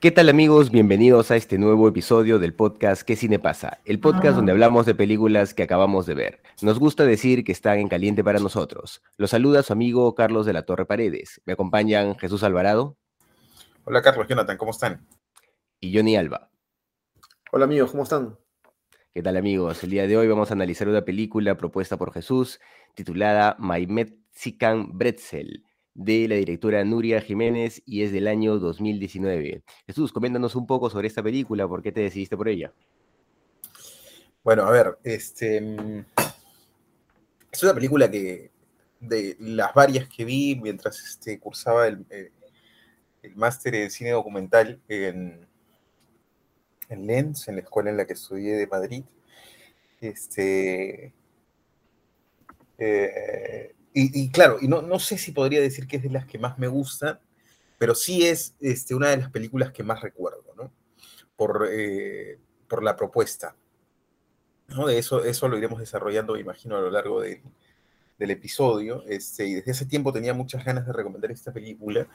¿Qué tal amigos? Bienvenidos a este nuevo episodio del podcast ¿Qué cine pasa? El podcast donde hablamos de películas que acabamos de ver. Nos gusta decir que están en caliente para nosotros. Los saluda su amigo Carlos de la Torre Paredes. Me acompañan Jesús Alvarado. Hola Carlos, Jonathan, ¿cómo están? Y Johnny Alba. Hola amigos, ¿cómo están? ¿Qué tal amigos? El día de hoy vamos a analizar una película propuesta por Jesús titulada My Mexican Bretzel de la directora Nuria Jiménez y es del año 2019. Jesús, coméntanos un poco sobre esta película, ¿por qué te decidiste por ella? Bueno, a ver, este mm, es una película que de las varias que vi mientras este, cursaba el, eh, el máster en cine documental en, en Lens, en la escuela en la que estudié de Madrid, este, eh, y, claro, y no, no, sé si podría decir que es de las que más me gustan, pero sí es este, una de las películas que más recuerdo, ¿no? Por, eh, por la propuesta. ¿no? De eso, eso lo iremos desarrollando, imagino, a lo largo de, del episodio. Este, y desde ese tiempo tenía muchas ganas de recomendar esta película.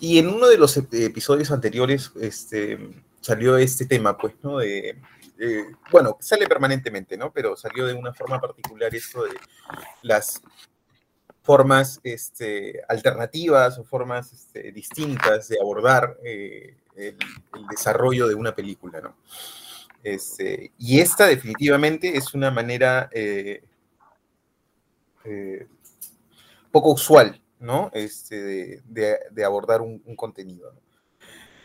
Y en uno de los episodios anteriores este, salió este tema, pues, ¿no? De, bueno, sale permanentemente, ¿no? Pero salió de una forma particular esto de las formas este, alternativas o formas este, distintas de abordar eh, el, desarrollo de una película, ¿no? Este, y esta definitivamente es una manera eh, eh, poco usual, ¿no? De, abordar un, contenido.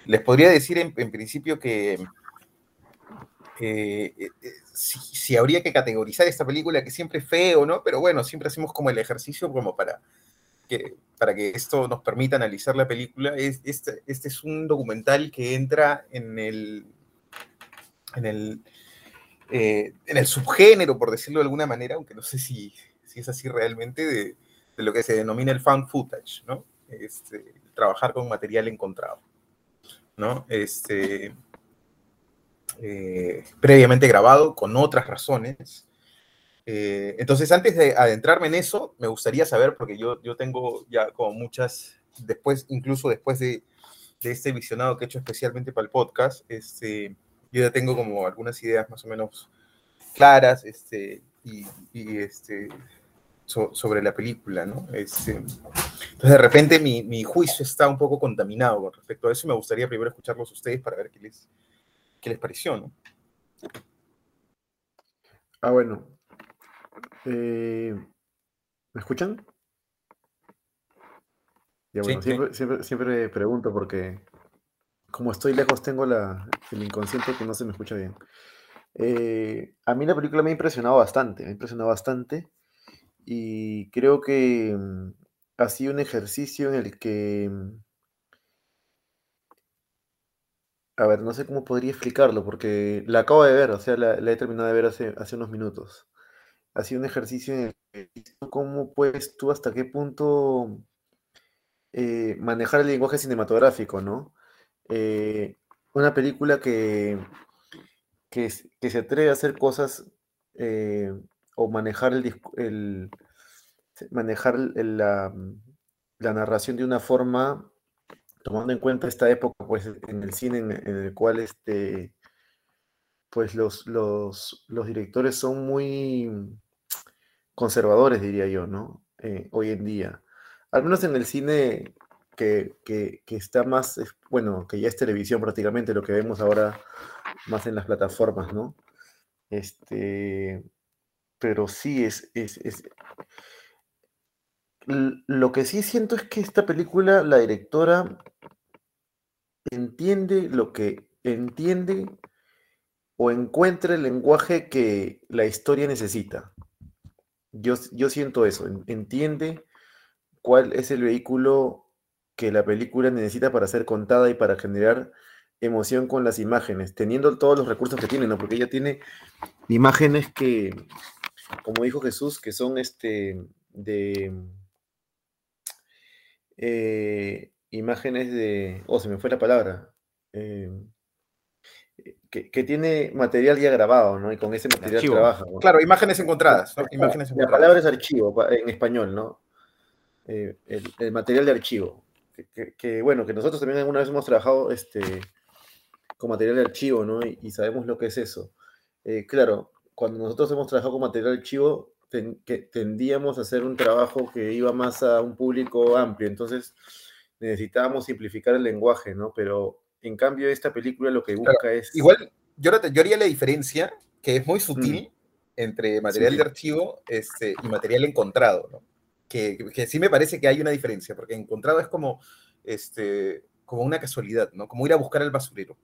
Les podría decir en, principio que si, si, habría que categorizar esta película, que siempre es feo, ¿no? Pero bueno, siempre hacemos como el ejercicio como para que, para que esto nos permita analizar la película. Es, este, este es un documental que entra en el, en el, eh, en el subgénero, por decirlo de alguna manera, aunque no sé si, si es así realmente, de, de, lo que se denomina el found footage, ¿no? Este, trabajar con material encontrado, ¿no? Este, eh, previamente grabado con otras razones. Eh, entonces, antes de adentrarme en eso, me gustaría saber, porque yo, yo tengo ya como muchas, después, incluso después de, de este visionado que he hecho especialmente para el podcast, este, yo ya tengo como algunas ideas más o menos claras este, y, este, so, sobre la película, ¿no? Este, entonces, de repente, mi, mi, juicio está un poco contaminado con respecto a eso y me gustaría primero escucharlos ustedes para ver qué les, ¿Qué les pareció, no? Ah, bueno. Eh, ¿Me escuchan? Ya, bueno, sí, siempre, sí. Siempre, siempre, pregunto porque como estoy lejos tengo la, el inconsciente que no se me escucha bien. Eh, a mí la película me ha impresionado bastante, me ha impresionado bastante y creo que mm, ha sido un ejercicio en el que mm, A ver, no sé cómo podría explicarlo, porque la acabo de ver, o sea, la, he terminado de ver hace, unos minutos. Ha sido un ejercicio en el que cómo puedes tú hasta qué punto eh, manejar el lenguaje cinematográfico, ¿no? Eh, una película que, que, se atreve a hacer cosas eh, o manejar el, el manejar la narración de una forma tomando en cuenta esta época, pues, en el cine en, el cual este, pues los, los, los, directores son muy conservadores, diría yo, ¿no? Eh, hoy en día. Al menos en el cine que, que, que, está más, bueno, que ya es televisión prácticamente, lo que vemos ahora más en las plataformas, ¿no? Este, pero sí es, es, es lo que sí siento es que esta película, la directora entiende lo que entiende o encuentra el lenguaje que la historia necesita. Yo, yo siento eso, entiende cuál es el vehículo que la película necesita para ser contada y para generar emoción con las imágenes, teniendo todos los recursos que tiene, ¿no? Porque ella tiene imágenes que, como dijo Jesús, que son este de eh, imágenes de. Oh, se me fue la palabra. Eh, que, tiene material ya grabado, ¿no? Y con ese material trabaja. Claro, imágenes encontradas. Imágenes la palabra es archivo en español, ¿no? Eh, el, material de archivo. Que, bueno, que nosotros también alguna vez hemos trabajado este, con material de archivo, ¿no? Y, sabemos lo que es eso. Eh, claro, cuando nosotros hemos trabajado con material de archivo, que tendíamos a hacer un trabajo que iba más a un público amplio. Entonces, necesitábamos simplificar el lenguaje, ¿no? Pero en cambio, esta película lo que busca es. Igual, yo, yo, haría la diferencia, que es muy sutil, mm. entre material de archivo este, y material encontrado, ¿no? Que, que, sí me parece que hay una diferencia, porque encontrado es como, este, como una casualidad, ¿no? Como ir a buscar el basurero.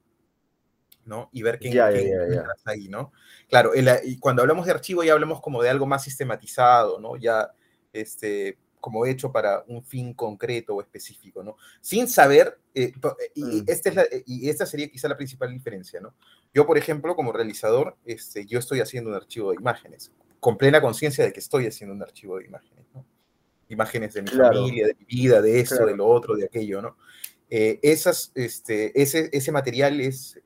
¿no? Y ver qué, ya, ahí, ¿no? Claro, y cuando hablamos de archivo ya hablamos como de algo más sistematizado, ¿no? Ya, este, como hecho para un fin concreto o específico, ¿no? Sin saber, eh, eh, y, mm. esta es eh, y esta sería quizá la principal diferencia, ¿no? Yo, por ejemplo, como realizador, este, yo estoy haciendo un archivo de imágenes, con plena conciencia de que estoy haciendo un archivo de imágenes, ¿no? Imágenes de mi familia, de mi vida, de eso, de lo otro, de aquello, ¿no? esas, este, ese, ese material es,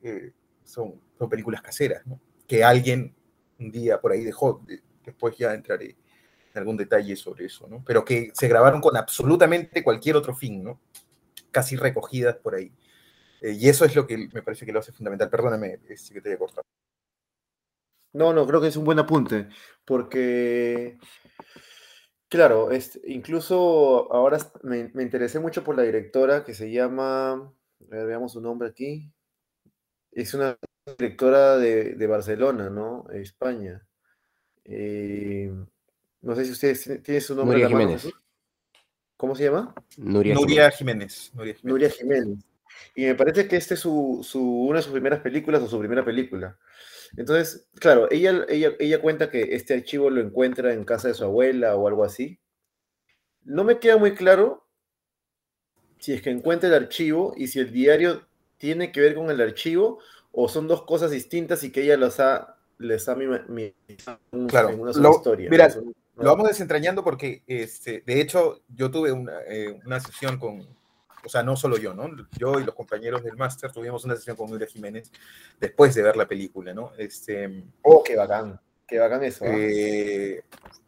son, son películas caseras, ¿no? Que alguien un día por ahí dejó, después ya entraré algún detalle sobre eso, ¿no? Pero que se grabaron con absolutamente cualquier otro fin, ¿no? Casi recogidas por ahí. Eh, y eso es lo que me parece que lo hace fundamental. Perdóname si que te haya cortado. No, no, creo que es un buen apunte, porque, claro, es, incluso ahora me, interesé mucho por la directora que se llama, veamos su nombre aquí, es una directora de, de Barcelona, ¿no? España. Eh, no sé si ustedes tienen su nombre. Nuria Jiménez. ¿Cómo se llama? Nuria, Jiménez. Nuria Jiménez. Y me parece que esta es su, una de sus primeras películas o su primera película. Entonces, claro, ella, ella, ella cuenta que este archivo lo encuentra en casa de su abuela o algo así. No me queda muy claro si es que encuentra el archivo y si el diario tiene que ver con el archivo o son dos cosas distintas y que ella los ha, les ha mi, claro, en una sola historia. Mira, lo vamos desentrañando porque, este, de hecho, yo tuve eh, una, sesión con, o sea, no solo yo, ¿no? Yo y los compañeros del máster tuvimos una sesión con Nuria Jiménez después de ver la película, ¿no? Este, oh, qué bacán, qué bacán eso. ¿ah? Eh,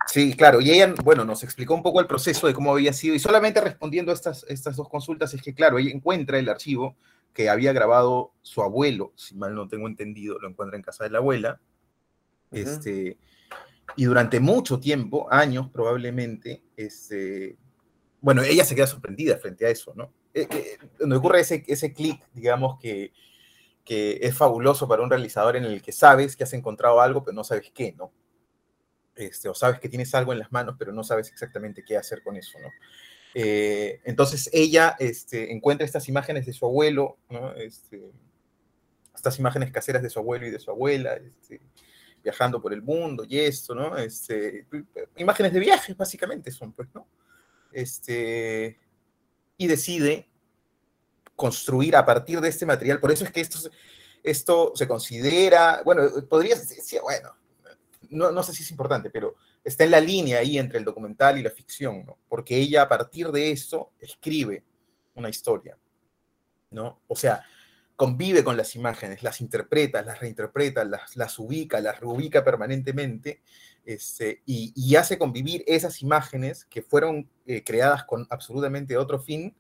sí, claro, y ella, bueno, nos explicó un poco el proceso de cómo había sido, y solamente respondiendo a estas, estas dos consultas es que, claro, ella encuentra el archivo que había grabado su abuelo, si mal no tengo entendido, lo encuentra en casa de la abuela, este y durante mucho tiempo, años probablemente, este, bueno, ella se queda sorprendida frente a eso, ¿no? Eh, eh, donde ocurre ese, ese clic, digamos, que, que es fabuloso para un realizador en el que sabes que has encontrado algo, pero no sabes qué, ¿no? Este, o sabes que tienes algo en las manos, pero no sabes exactamente qué hacer con eso, ¿no? Eh, entonces ella este, encuentra estas imágenes de su abuelo, ¿no? Este, estas imágenes caseras de su abuelo y de su abuela, este, viajando por el mundo y esto, ¿no? Este, imágenes de viajes, básicamente son, pues, ¿no? Este, y decide construir a partir de este material. Por eso es que esto, esto se considera, bueno, podría ser, bueno, no, no sé si es importante, pero está en la línea ahí entre el documental y la ficción, ¿no? Porque ella a partir de eso escribe una historia, ¿no? O sea, convive con las imágenes, las interpreta, las reinterpreta, las, las ubica, las reubica permanentemente este, y, hace convivir esas imágenes que fueron eh, creadas con absolutamente otro fin,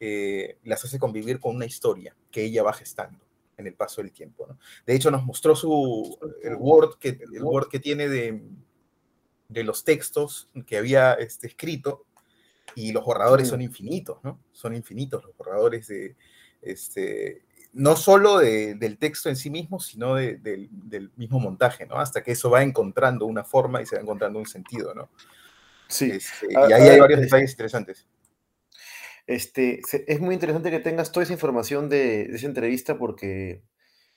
eh, las hace convivir con una historia que ella va gestando en el paso del tiempo. De hecho, nos mostró su, el, Word que, el Word que tiene de, de los textos que había este, escrito y los borradores son infinitos, ¿no? Son infinitos los borradores de, este, no solo del texto en sí mismo, sino del mismo montaje, ¿no? Hasta que eso va encontrando una forma y se va encontrando un sentido, ¿no? Sí. Este, y ahí hay varios detalles interesantes. Este, es muy interesante que tengas toda esa información de, esa entrevista porque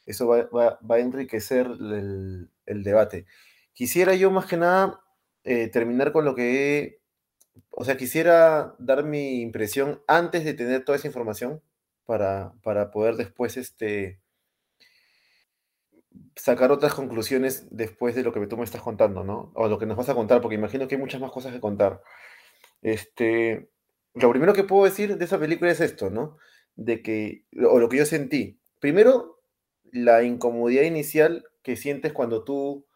eso va, a enriquecer el, debate. Quisiera yo más que nada eh, terminar con lo que o sea, quisiera dar mi impresión antes de tener toda esa información para, poder después este, sacar otras conclusiones después de lo que tú me estás contando, ¿no? O lo que nos vas a contar, porque imagino que hay muchas más cosas que contar. Este, lo primero que puedo decir de esa película es esto, ¿no? De que, o lo que yo sentí. Primero, la incomodidad inicial que sientes cuando tú,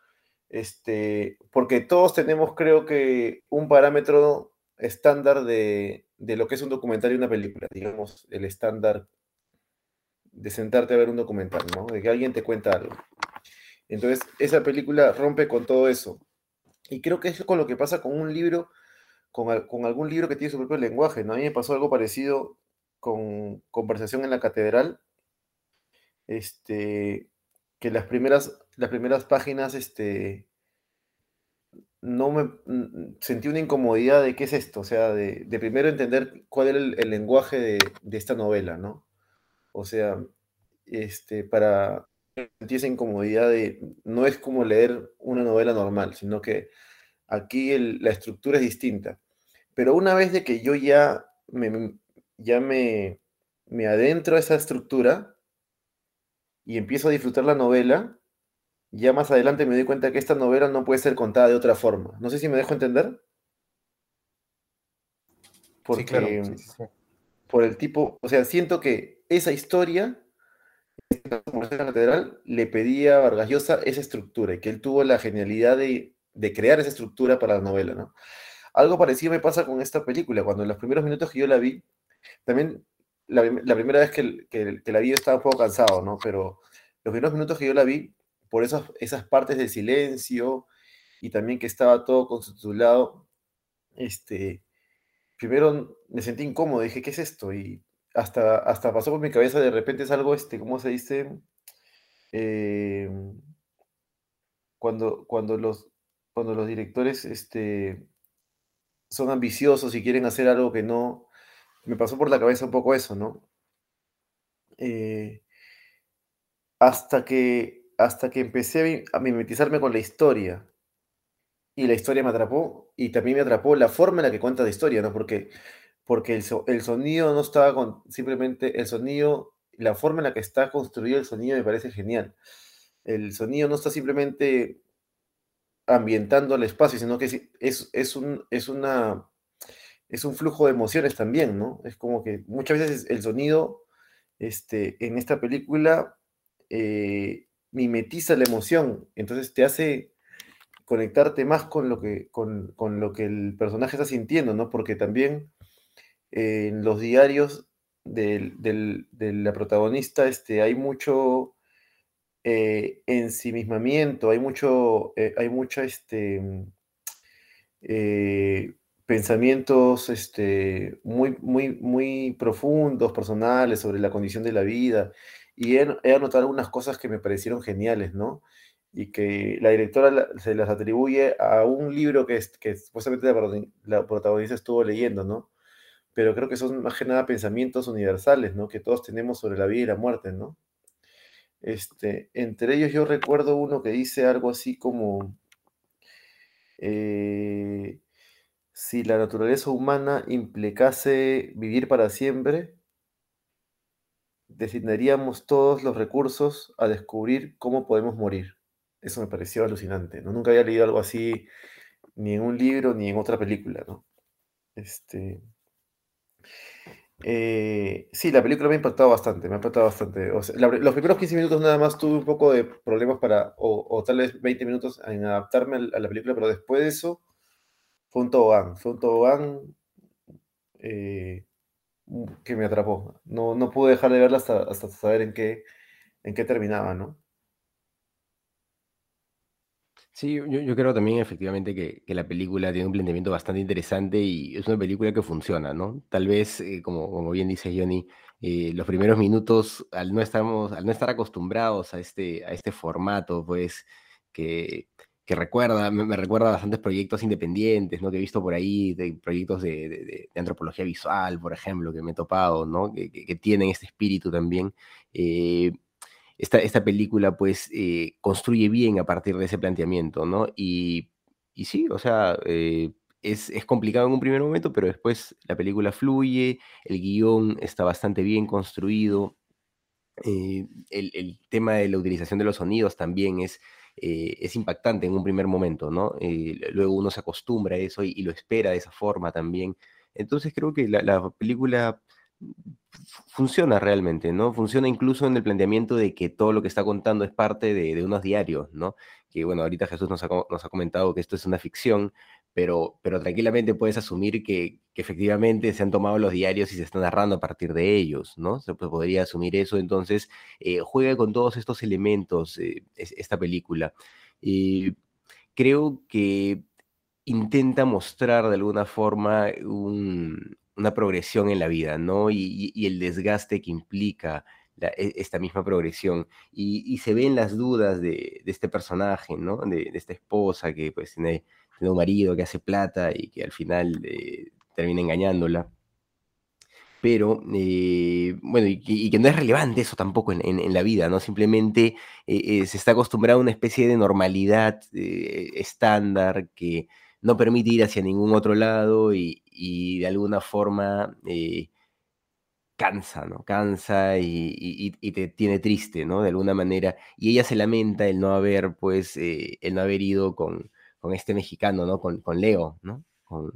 este, porque todos tenemos, creo que, un parámetro estándar de, de lo que es un documental y una película, digamos, el estándar de sentarte a ver un documental, ¿no? De que alguien te cuenta algo. Entonces, esa película rompe con todo eso. Y creo que es con lo que pasa con un libro, con, con, algún libro que tiene su propio lenguaje, ¿no? A mí me pasó algo parecido con Conversación en la Catedral, este, que las primeras, las primeras páginas, este, no me sentí una incomodidad de qué es esto, o sea, de, de primero entender cuál era el, el lenguaje de, de, esta novela, ¿no? O sea, este, para sentir esa incomodidad de, no es como leer una novela normal, sino que aquí el, la estructura es distinta. Pero una vez de que yo ya me, ya me, me adentro a esa estructura y empiezo a disfrutar la novela, ya más adelante me doy cuenta que esta novela no puede ser contada de otra forma. No sé si me dejo entender. Porque, sí, claro. sí, sí, por el tipo, o sea, siento que esa historia, la catedral, le pedía a Vargas Llosa esa estructura y que él tuvo la genialidad de, de, crear esa estructura para la novela, ¿no? Algo parecido me pasa con esta película, cuando en los primeros minutos que yo la vi, también la, la primera vez que, que, que, la vi yo estaba un poco cansado, ¿no? Pero los primeros minutos que yo la vi, por esas, esas partes de silencio y también que estaba todo constitulado, este, primero me sentí incómodo, dije, ¿qué es esto? Y hasta, hasta pasó por mi cabeza, de repente es algo, este, ¿cómo se dice? Eh, cuando, cuando, los, cuando los directores este, son ambiciosos y quieren hacer algo que no, me pasó por la cabeza un poco eso, ¿no? Eh, hasta que hasta que empecé a mimetizarme con la historia. Y la historia me atrapó, y también me atrapó la forma en la que cuenta la historia, ¿no? Porque, porque el, so, el sonido no estaba con, simplemente el sonido, la forma en la que está construido el sonido me parece genial. El sonido no está simplemente ambientando el espacio, sino que es, es, es, un, es, una, es un flujo de emociones también, ¿no? Es como que muchas veces el sonido este, en esta película eh, mimetiza la emoción, entonces te hace conectarte más con lo que, con, con lo que el personaje está sintiendo, ¿no? Porque también eh, en los diarios del, de la protagonista este, hay mucho eh, ensimismamiento, hay mucho, eh, hay este, eh, pensamientos este, muy, muy, muy profundos, personales, sobre la condición de la vida, y he, anotado algunas cosas que me parecieron geniales, ¿no? Y que la directora se las atribuye a un libro que, es, que supuestamente la, la, protagonista estuvo leyendo, ¿no? Pero creo que son más que nada pensamientos universales, ¿no? Que todos tenemos sobre la vida y la muerte, ¿no? Este, entre ellos yo recuerdo uno que dice algo así como, eh, si la naturaleza humana implicase vivir para siempre, destinaríamos todos los recursos a descubrir cómo podemos morir. Eso me pareció alucinante, ¿no? Nunca había leído algo así ni en un libro ni en otra película, ¿no? Este... Eh, sí, la película me ha impactado bastante, me ha impactado bastante. Los primeros 15 minutos nada más tuve un poco de problemas para, o, o tal vez 20 minutos en adaptarme a la película, pero después de eso fue un tobogán, fue un tobogán eh, que me atrapó. No, no pude dejar de verla hasta, hasta saber en qué, en qué terminaba, ¿no? Sí, yo, yo creo también efectivamente que, que, la película tiene un planteamiento bastante interesante y es una película que funciona, ¿no? Tal vez, eh, como, como bien dice Johnny, eh, los primeros minutos, al no, estamos, al no estar acostumbrados a este, a este formato, pues, que, que recuerda, me, me, recuerda bastantes proyectos independientes, ¿no? Que he visto por ahí, de proyectos de, de, antropología visual, por ejemplo, que me he topado, ¿no? Que, que, tienen este espíritu también. Eh, esta, esta, película, pues, eh, construye bien a partir de ese planteamiento, ¿no? Y, y sí, o sea, eh, es, complicado en un primer momento, pero después la película fluye, el guion está bastante bien construido, eh, el, tema de la utilización de los sonidos también es, eh, es impactante en un primer momento, ¿no? Luego uno se acostumbra a eso y, lo espera de esa forma también. Entonces creo que la, película funciona realmente, ¿no? Funciona incluso en el planteamiento de que todo lo que está contando es parte de, de unos diarios, ¿no? Que bueno, ahorita Jesús nos ha, nos ha comentado que esto es una ficción, pero, pero tranquilamente puedes asumir que, efectivamente se han tomado los diarios y se están narrando a partir de ellos, ¿no? Se podría asumir eso, entonces eh, juega con todos estos elementos eh, esta película. y creo que intenta mostrar de alguna forma una progresión en la vida, ¿no? Y, el desgaste que implica e, esta misma progresión. Y, se ven las dudas de, este personaje, ¿no? De, de, esta esposa que pues tiene tiene un marido que hace plata y que al final eh, termina engañándola. Pero, eh, bueno, y, que no es relevante eso tampoco en, la vida, ¿no? Simplemente eh, se está acostumbrado a una especie de normalidad estándar que no permite ir hacia ningún otro lado y, de alguna forma cansa, ¿no? Cansa y, te tiene triste, ¿no? De alguna manera. Y ella se lamenta el no haber, pues, el no haber ido con, con este mexicano, ¿no? Con, con Leo, ¿no? Con,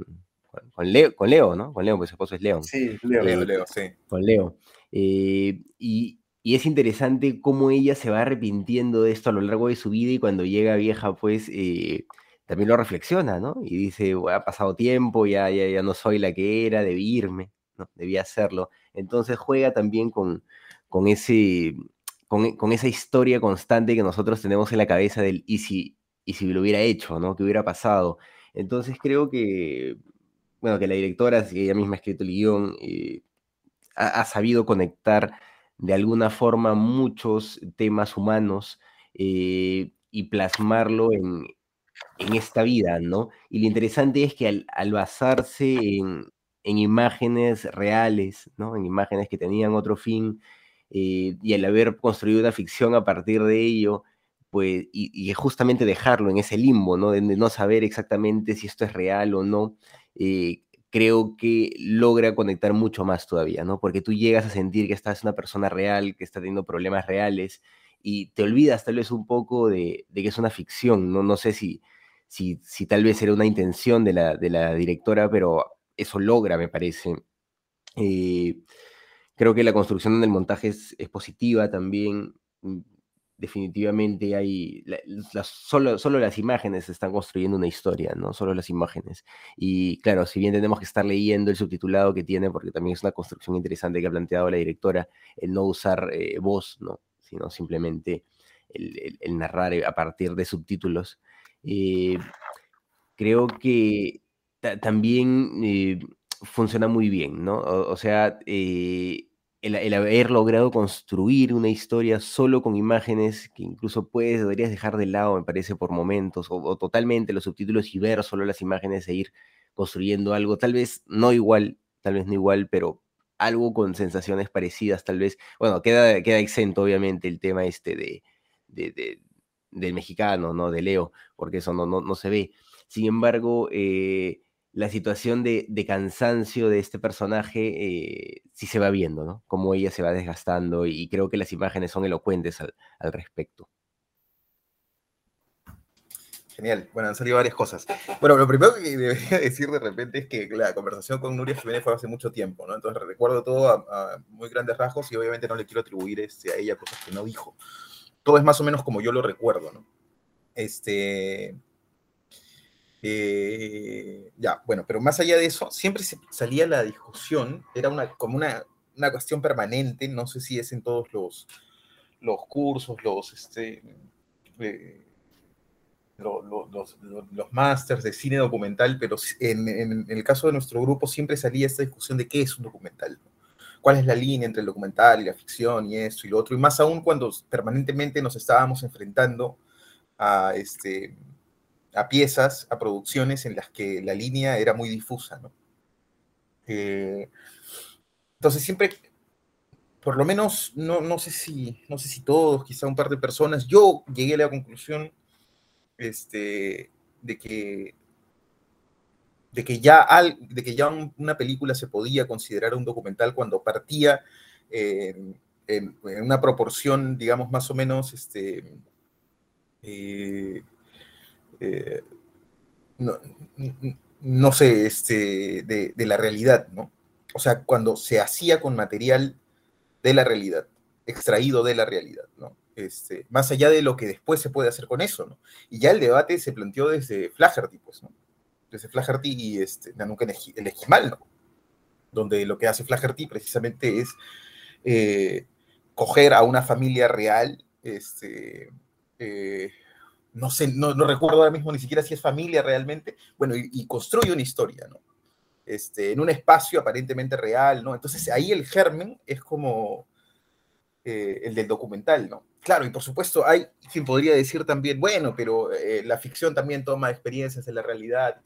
con, Leo, con Leo, ¿no? Con Leo, pues su esposo es León. Sí, Leo, Leo, Leo sí. Con Leo. Eh, y, y, es interesante cómo ella se va arrepintiendo de esto a lo largo de su vida y cuando llega vieja, pues eh, también lo reflexiona, ¿no? Y dice, ha pasado tiempo, ya, ya, ya no soy la que era, debí irme, ¿no? Debía hacerlo. Entonces juega también con, con ese... Con, con, esa historia constante que nosotros tenemos en la cabeza del y si, y si lo hubiera hecho, ¿no? ¿Qué hubiera pasado? Entonces creo que, bueno, que la directora, si ella misma ha escrito el guion, eh, ha, sabido conectar de alguna forma muchos temas humanos eh, y plasmarlo en, esta vida, ¿no? Y lo interesante es que al, basarse en, imágenes reales, ¿no? En imágenes que tenían otro fin, eh, y al haber construido una ficción a partir de ello, pues, y, justamente dejarlo en ese limbo, ¿no? De, no saber exactamente si esto es real o no, eh, creo que logra conectar mucho más todavía, ¿no? Porque tú llegas a sentir que estás una persona real, que está teniendo problemas reales, y te olvidas tal vez un poco de, que es una ficción, ¿no? No sé si, si, si tal vez era una intención de la, de la directora, pero eso logra, me parece. Eh, creo que la construcción del montaje es, es positiva también mm, definitivamente hay, solo, solo las imágenes están construyendo una historia, ¿no? Solo las imágenes. Y claro, si bien tenemos que estar leyendo el subtitulado que tiene, porque también es una construcción interesante que ha planteado la directora, el no usar eh, voz, ¿no? Sino simplemente el, narrar a partir de subtítulos. Eh, creo que también eh, funciona muy bien, ¿no? O sea, el, haber logrado construir una historia solo con imágenes que incluso puedes, deberías dejar de lado, me parece, por momentos, o, totalmente los subtítulos y ver solo las imágenes e ir construyendo algo, tal vez no igual, tal vez no igual, pero algo con sensaciones parecidas, tal vez. Bueno, queda, queda exento, obviamente, el tema este de, de, del mexicano, ¿no? De Leo, porque eso no, no, no se ve. Sin embargo, eh, la situación de, cansancio de este personaje eh, sí se va viendo, ¿no? Cómo ella se va desgastando y creo que las imágenes son elocuentes al, respecto. Genial. Bueno, han salido varias cosas. Bueno, lo primero que debería decir de repente es que la conversación con Nuria Jiménez fue hace mucho tiempo, ¿no? Entonces recuerdo todo a, muy grandes rasgos y obviamente no le quiero atribuir este, a ella cosas que no dijo. Todo es más o menos como yo lo recuerdo, ¿no? Este, eh, ya, bueno, pero más allá de eso, siempre salía la discusión, era una, como una, una cuestión permanente, no sé si es en todos los, los cursos, los, este, eh, los, los, los másters de cine documental, pero en, en, el caso de nuestro grupo siempre salía esta discusión de qué es un documental, cuál es la línea entre el documental y la ficción y esto y lo otro, y más aún cuando permanentemente nos estábamos enfrentando a, este, a piezas, a producciones en las que la línea era muy difusa, ¿no? Eh, entonces siempre, por lo menos, no, no, sé si, no sé si todos, quizá un par de personas, yo llegué a la conclusión este, de que de que ya, al, de que ya una película se podía considerar un documental cuando partía en, una proporción, digamos, más o menos, este, eh, eh, no, sé, este, de, la realidad, ¿no? O sea, cuando se hacía con material de la realidad, extraído de la realidad, ¿no? Este, más allá de lo que después se puede hacer con eso, ¿no? Y ya el debate se planteó desde Flaherty, pues, ¿no? Desde Flaherty y este, nunca el Esquimal, ¿no? Donde lo que hace Flaherty precisamente es eh, coger a una familia real, este, eh, no sé, no, recuerdo ahora mismo ni siquiera si es familia realmente, bueno, y, construye una historia, ¿no? Este, en un espacio aparentemente real, ¿no? Entonces ahí el germen es como eh, el del documental, ¿no? Claro, y por supuesto hay quien podría decir también, bueno, pero eh, la ficción también toma experiencias de la realidad,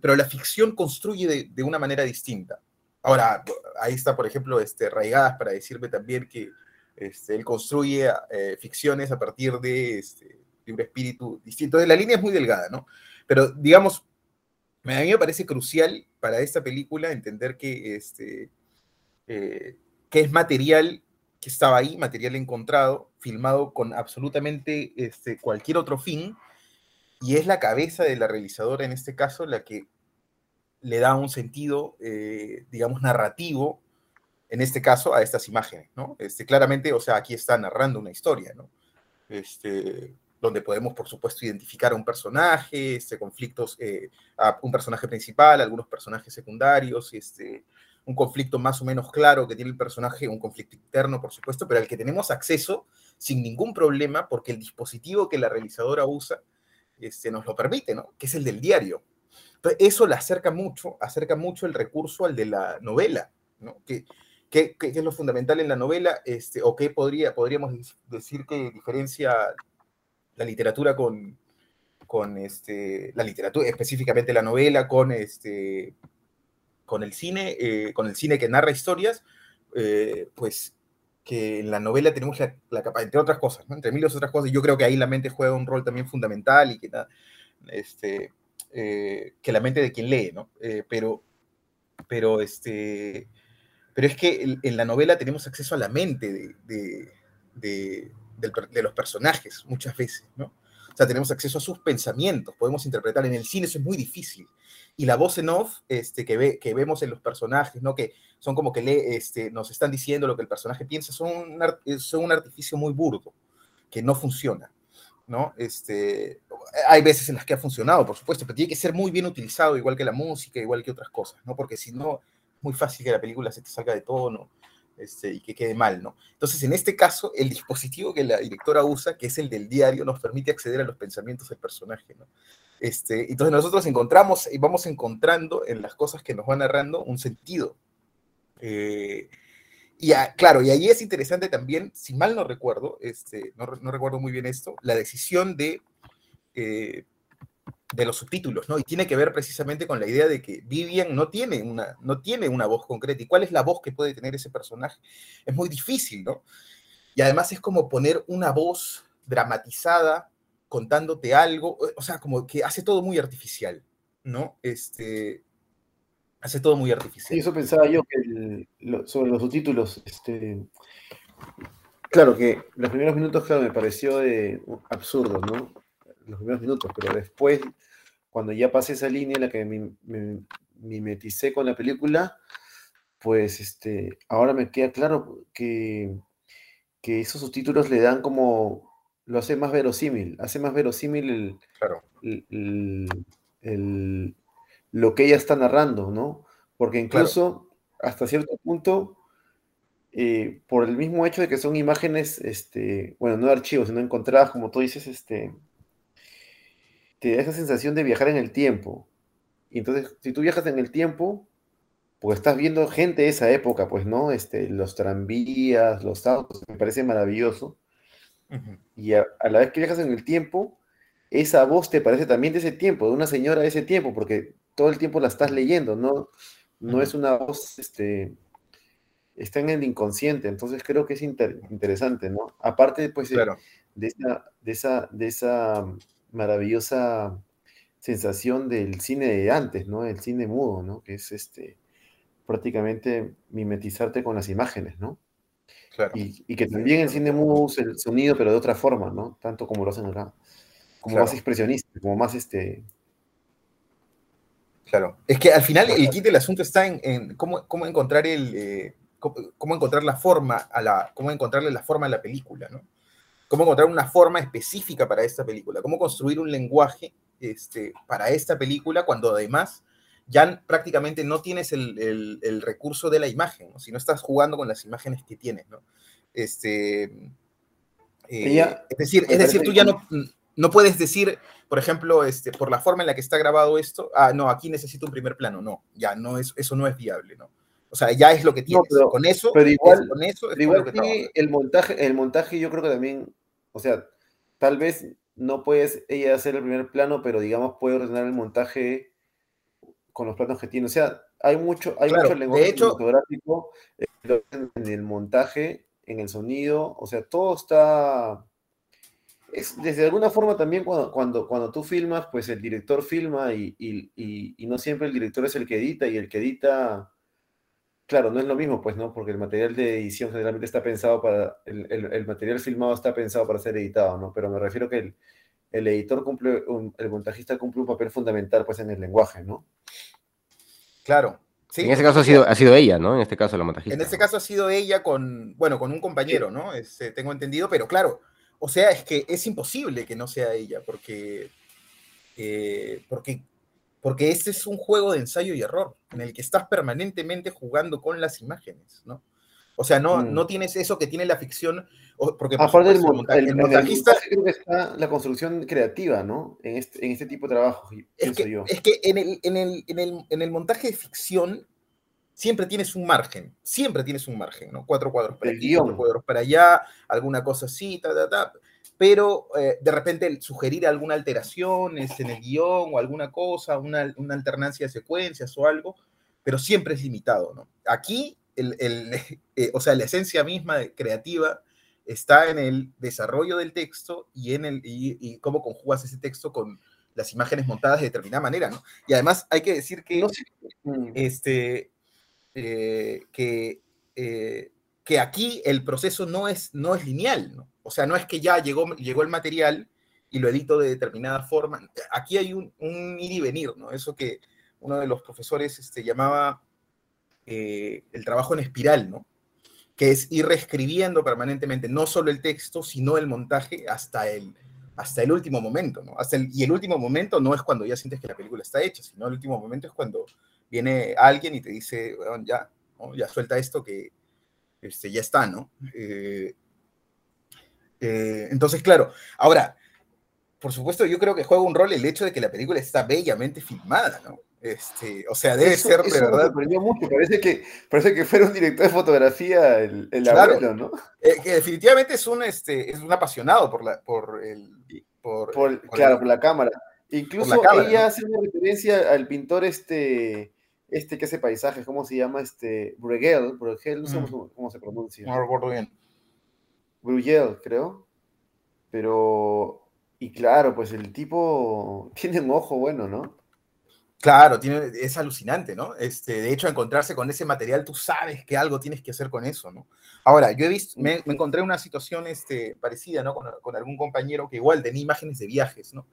pero la ficción construye de, una manera distinta. Ahora, ahí está, por ejemplo, este, Raigadas para decirme también que este, él construye eh, ficciones a partir de, este, de, un espíritu distinto. La línea es muy delgada, ¿no? Pero, digamos, a mí me parece crucial para esta película entender que, este, que es material que estaba ahí, material encontrado, filmado con absolutamente este, cualquier otro fin, y es la cabeza de la realizadora en este caso la que le da un sentido, eh, digamos, narrativo, en este caso, a estas imágenes, ¿no? Este, claramente, o sea, aquí está narrando una historia, ¿no? Este, donde podemos, por supuesto, identificar a un personaje, este, conflictos, eh, a un personaje principal, algunos personajes secundarios, este, un conflicto más o menos claro que tiene el personaje, un conflicto interno, por supuesto, pero al que tenemos acceso sin ningún problema porque el dispositivo que la realizadora usa este, nos lo permite, ¿no? Que es el del diario. Entonces, eso le acerca mucho, acerca mucho el recurso al de la novela, ¿no? Que, que, es lo fundamental en la novela, este, o qué podría, podríamos decir que diferencia la literatura con, con este, la literatura, específicamente la novela, con este, con el cine, eh, con el cine que narra historias, eh, pues que en la novela tenemos la, entre otras cosas, entre miles otras cosas, yo creo que ahí la mente juega un rol también fundamental y que, este, eh, que la mente de quien lee, ¿no? pero, pero, este, pero es que en, la novela tenemos acceso a la mente de los personajes muchas veces, ¿no? O sea, tenemos acceso a sus pensamientos, podemos interpretar en el cine, eso es muy difícil y la voz en off este, que, ve, que vemos en los personajes, ¿no? que son como que le, este, nos están diciendo lo que el personaje piensa, son un, eh, son un artificio muy burdo, que no funciona. ¿no? Este, hay veces en las que ha funcionado, por supuesto, pero tiene que ser muy bien utilizado, igual que la música, igual que otras cosas, ¿no? porque si no, es muy fácil que la película se te salga de tono. Este, y que quede mal, ¿no? Entonces, en este caso, el dispositivo que la directora usa, que es el del diario, nos permite acceder a los pensamientos del personaje, ¿no? Este, entonces nosotros encontramos y vamos encontrando en las cosas que nos van narrando un sentido. Eh, y claro, y ahí es interesante también, si mal no recuerdo, este, no, recuerdo muy bien esto, la decisión de, eh, de los subtítulos, ¿no? Y tiene que ver precisamente con la idea de que Vivian no tiene, una, no tiene una voz concreta. ¿Y cuál es la voz que puede tener ese personaje? Es muy difícil, ¿no? Y además es como poner una voz dramatizada contándote algo, o sea, como que hace todo muy artificial, ¿no? Este, hace todo muy artificial. Sí, eso pensaba yo sobre los subtítulos, este, claro que los primeros minutos, me pareció de, absurdo, ¿no? Los primeros minutos, pero después, cuando ya pasé esa línea en la que me, mimeticé con la película, pues este, ahora me queda claro que, que esos subtítulos le dan como lo hace más verosímil, hace más verosímil el, lo que ella está narrando, ¿no? Porque incluso hasta cierto punto, eh, por el mismo hecho de que son imágenes, este, bueno, no de archivos, sino encontradas, como tú dices, este, te da esa sensación de viajar en el tiempo. Y entonces, si tú viajas en el tiempo, pues estás viendo gente de esa época, pues, ¿no? Este, los tranvías, los autos, me parece maravilloso. Y a, la vez que viajas en el tiempo, esa voz te parece también de ese tiempo, de una señora de ese tiempo, porque todo el tiempo la estás leyendo, no, no es una voz, este, está en el inconsciente, entonces creo que es interesante, ¿no? Aparte, pues, de, esa, de, esa, de esa maravillosa sensación del cine de antes, ¿no? El cine mudo, ¿no? Que es este prácticamente mimetizarte con las imágenes, ¿no? Claro. Y, y que también el cine mudo usa el sonido, pero de otra forma, ¿no? Tanto como lo hacen acá. Como Claro. más expresionista, como más este. Claro. Es que al final el kit del asunto está en, en cómo, cómo encontrar el. eh, cómo, cómo encontrar la forma a la. cómo encontrarle la forma a la película, ¿no? Cómo encontrar una forma específica para esta película. Cómo construir un lenguaje este, para esta película cuando además ya prácticamente no tienes el, el- el recurso de la imagen, ¿no? Si no estás jugando con las imágenes que tienes, ¿no? Este. eh, Ella- es decir, es decir, tú ya no, no puedes decir, por ejemplo, este, por la forma en la que está grabado esto, ah, no, aquí necesito un primer plano. No, ya no es, eso no es viable, ¿no? O sea, ya es lo que tienes. pero- con eso, pero igual- es- con eso es Pero lo igual que el montaje, el montaje yo creo que también, o sea, tal vez no puedes ella hacer el primer plano, pero digamos puede ordenar el montaje con los planos que tiene. O sea, hay mucho, hay Claro, mucho de lenguaje hecho- cinematográfico eh, en el montaje, en el sonido, o sea, todo está. Es, desde alguna forma también cuando, cuando, cuando tú filmas, pues el director filma y, y- y- y no siempre el director es el que edita y el que edita, claro, no es lo mismo, pues, ¿no? Porque el material de edición generalmente está pensado para, el, el- el material filmado está pensado para ser editado, ¿no? Pero me refiero que el, el editor cumple, un- el montajista cumple un papel fundamental, pues, en el lenguaje, ¿no? Claro. Sí, en este caso ha sido, ha sido ella, ¿no? En este caso la montajista. En este caso ha sido ella con, bueno, con un compañero, ¿no? Este, tengo entendido, pero claro, o sea, es que es imposible que no sea ella, porque, eh, porque, porque este es un juego de ensayo y error, en el que estás permanentemente jugando con las imágenes, ¿no? O sea, no, Mm. no tienes eso que tiene la ficción, porque por Aparte del supuesto, el monta- monta- el- el en el montajista, montaje creo que está la construcción creativa, ¿no? En este, en este tipo de trabajo, es que, yo. es que en, el, en, el, en, el, en el montaje de ficción siempre tienes un margen, siempre tienes un margen, ¿no? Cuatro cuadros para El aquí, cuatro cuadros para allá, alguna cosa así, ta, ta, ta. Pero eh, de repente sugerir alguna alteración este, en el guion o alguna cosa, una, una alternancia de secuencias o algo, pero siempre es limitado, ¿no? Aquí, el, el, eh, o sea, la esencia misma de- creativa está en el desarrollo del texto y en el y, y cómo conjugas ese texto con las imágenes montadas de determinada manera, ¿no? Y además hay que decir que No sé. Mm. este, eh, que, eh, que aquí el proceso no es, no es lineal, ¿no? O sea, no es que ya llegó, llegó el material y lo edito de determinada forma. Aquí hay un, ir y venir, ¿no? Eso que uno de los profesores este, llamaba eh, el trabajo en espiral, ¿no? Que es ir reescribiendo permanentemente no solo el texto, sino el montaje hasta el, hasta el último momento, ¿no? Hasta el, y el último momento no es cuando ya sientes que la película está hecha, sino el último momento es cuando viene alguien y te dice, "Weón, ya, ya suelta esto que este, ya está, ¿no? Eh, eh, entonces, claro, ahora, por supuesto, yo creo que juega un rol el hecho de que la película está bellamente filmada, ¿no? Este, o sea, debe Eso- ser de me verdad. sorprendió mucho. Parece que, parece que fuera un director de fotografía el, el Claro. abuelo, ¿no? eh, que definitivamente es un, este, es un apasionado por, la, por el. Por, Por- por claro, el- por la cámara. Incluso cámara, ella ¿no? hace una referencia al pintor este, este que hace paisajes, ¿cómo se llama? Este, Bruegel, Bruegel, no sé Mm. cómo, cómo se pronuncia. No recuerdo bien. Bruegel, creo. Pero, y claro, pues el tipo tiene un ojo bueno, ¿no? Claro, tiene, es alucinante, ¿no? Este, de hecho, encontrarse con ese material, tú sabes que algo tienes que hacer con eso, ¿no? Ahora, yo he visto, me, me encontré una situación este, parecida, ¿no? Con, con algún compañero que igual tenía imágenes de viajes, ¿no?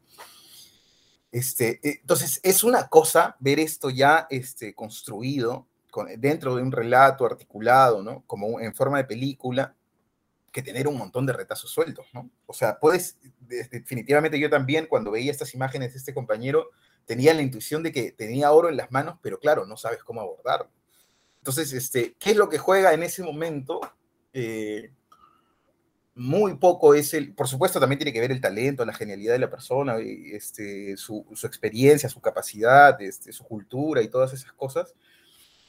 Este, eh, entonces, es una cosa ver esto ya este, construido con, dentro de un relato articulado, ¿no? Como en forma de película, que tener un montón de retazos sueltos, ¿no? O sea, puedes, de- definitivamente yo también, cuando veía estas imágenes de este compañero, tenía la intuición de que tenía oro en las manos, pero claro, no sabes cómo abordarlo. Entonces, este, ¿qué es lo que juega en ese momento? Eh, muy poco es el, por supuesto también tiene que ver el talento, la genialidad de la persona, este, su, su experiencia, su capacidad, este, su cultura y todas esas cosas,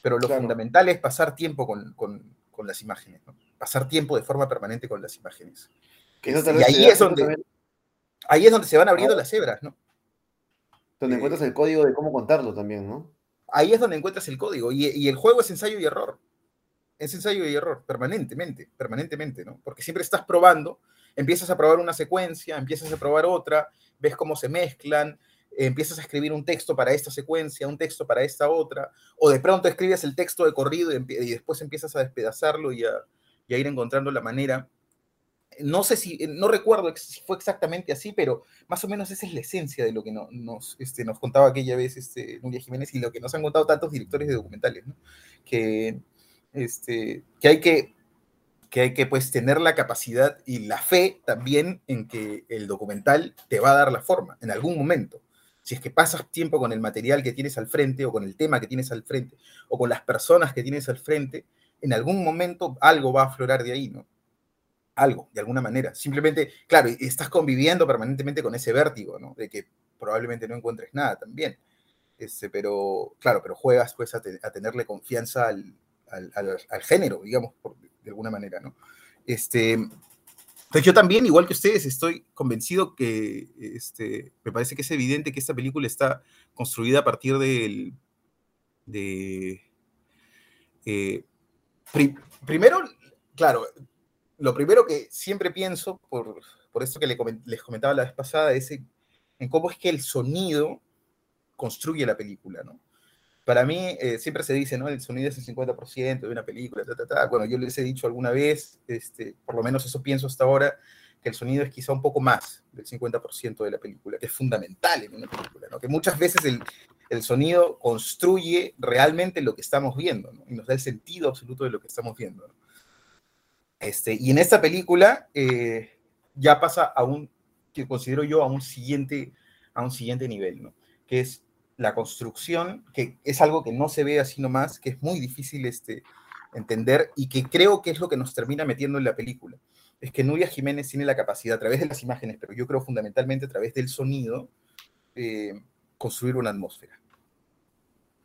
pero lo Claro. fundamental es pasar tiempo con, con- con las imágenes, ¿no? Pasar tiempo de forma permanente con las imágenes. Eso Este, y ahí es donde, también ahí es donde se van abriendo Ah. las hebras, ¿no? donde eh, encuentras el código de cómo contarlo también, ¿no? ahí es donde encuentras el código. Y, y el juego es ensayo y error. Es ensayo y error, permanentemente, permanentemente, ¿no? Porque siempre estás probando, empiezas a probar una secuencia, empiezas a probar otra, ves cómo se mezclan, empiezas a escribir un texto para esta secuencia, un texto para esta otra, o de pronto escribes el texto de corrido y, después empiezas a despedazarlo y a, y a ir encontrando la manera no sé si, no recuerdo si fue exactamente así, pero más o menos esa es la esencia de lo que nos, este, nos contaba aquella vez este, Nuria Jiménez y lo que nos han contado tantos directores de documentales, ¿no? que, este, que hay que que hay que pues tener la capacidad y la fe también en que el documental te va a dar la forma en algún momento. Si es que pasas tiempo con el material que tienes al frente o con el tema que tienes al frente o con las personas que tienes al frente, en algún momento algo va a aflorar de ahí, ¿no? Algo, de alguna manera. Simplemente, claro, estás conviviendo permanentemente con ese vértigo, ¿no? De que probablemente no encuentres nada también. Este, pero, claro, pero juegas pues a, tenerle confianza al, al, género, digamos, de alguna manera, ¿no? Este, entonces yo también, igual que ustedes, estoy convencido que este, me parece que es evidente que esta película está construida a partir del, de... Eh, primero, claro, lo primero que siempre pienso, por, por esto que les comentaba la vez pasada, es en cómo es que el sonido construye la película, ¿no? para mí eh, siempre se dice, ¿no? El sonido es el 50% de una película, Bueno, yo les he dicho alguna vez, este, por lo menos eso pienso hasta ahora, que el sonido es quizá un poco más del 50% de la película, que es fundamental en una película, ¿no? Que muchas veces el, el sonido construye realmente lo que estamos viendo. Y nos da el sentido absoluto de lo que estamos viendo. Este, y en esta película eh, ya pasa a un, que considero yo, a un siguiente, a un siguiente nivel, ¿no? Que es la construcción, que es algo que no se ve así nomás, que es muy difícil este, entender y que creo que es lo que nos termina metiendo en la película. Es que Nuria Jiménez tiene la capacidad a través de las imágenes, pero yo creo fundamentalmente a través del sonido, eh, construir una atmósfera.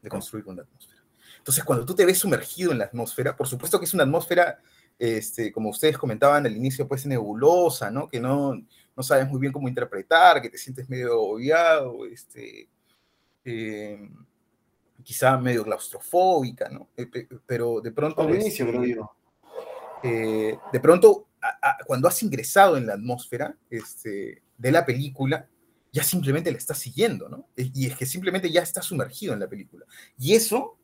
De construir una atmósfera. Entonces, cuando tú te ves sumergido en la atmósfera, por supuesto que es una atmósfera, este, como ustedes comentaban al inicio, pues nebulosa, ¿no? Que no, no sabes muy bien cómo interpretar, que te sientes medio obviado, este, eh, quizá medio claustrofóbica, ¿no? Eh, pero de pronto... Al inicio, creo yo. Eh, de pronto, cuando has ingresado en la atmósfera este, de la película, ya simplemente la estás siguiendo, ¿no? Y es que simplemente ya estás sumergido en la película. Y eso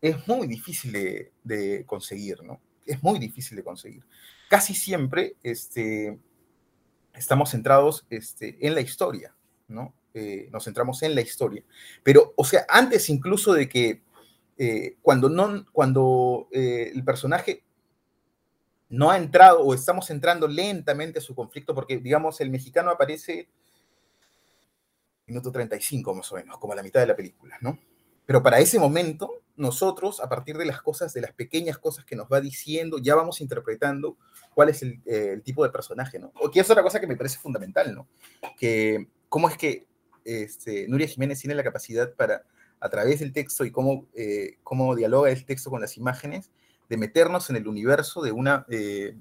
es muy difícil de, conseguir, ¿no? Es muy difícil de conseguir. Casi siempre este, estamos centrados este, en la historia, ¿no? Eh, nos centramos en la historia. Pero, o sea, antes incluso de que eh, cuando, no, cuando eh, el personaje no ha entrado o estamos entrando lentamente a su conflicto, porque, digamos, el mexicano aparece minuto 35 más o menos, como la mitad de la película, ¿no? Pero para ese momento, nosotros, a partir de las cosas, de las pequeñas cosas que nos va diciendo, ya vamos interpretando cuál es el, el tipo de personaje, ¿no? O que es otra cosa que me parece fundamental, ¿no? Que cómo es que este, Nuria Jiménez tiene la capacidad para, a través del texto y cómo, eh, cómo dialoga el texto con las imágenes, de meternos en el universo de una, eh,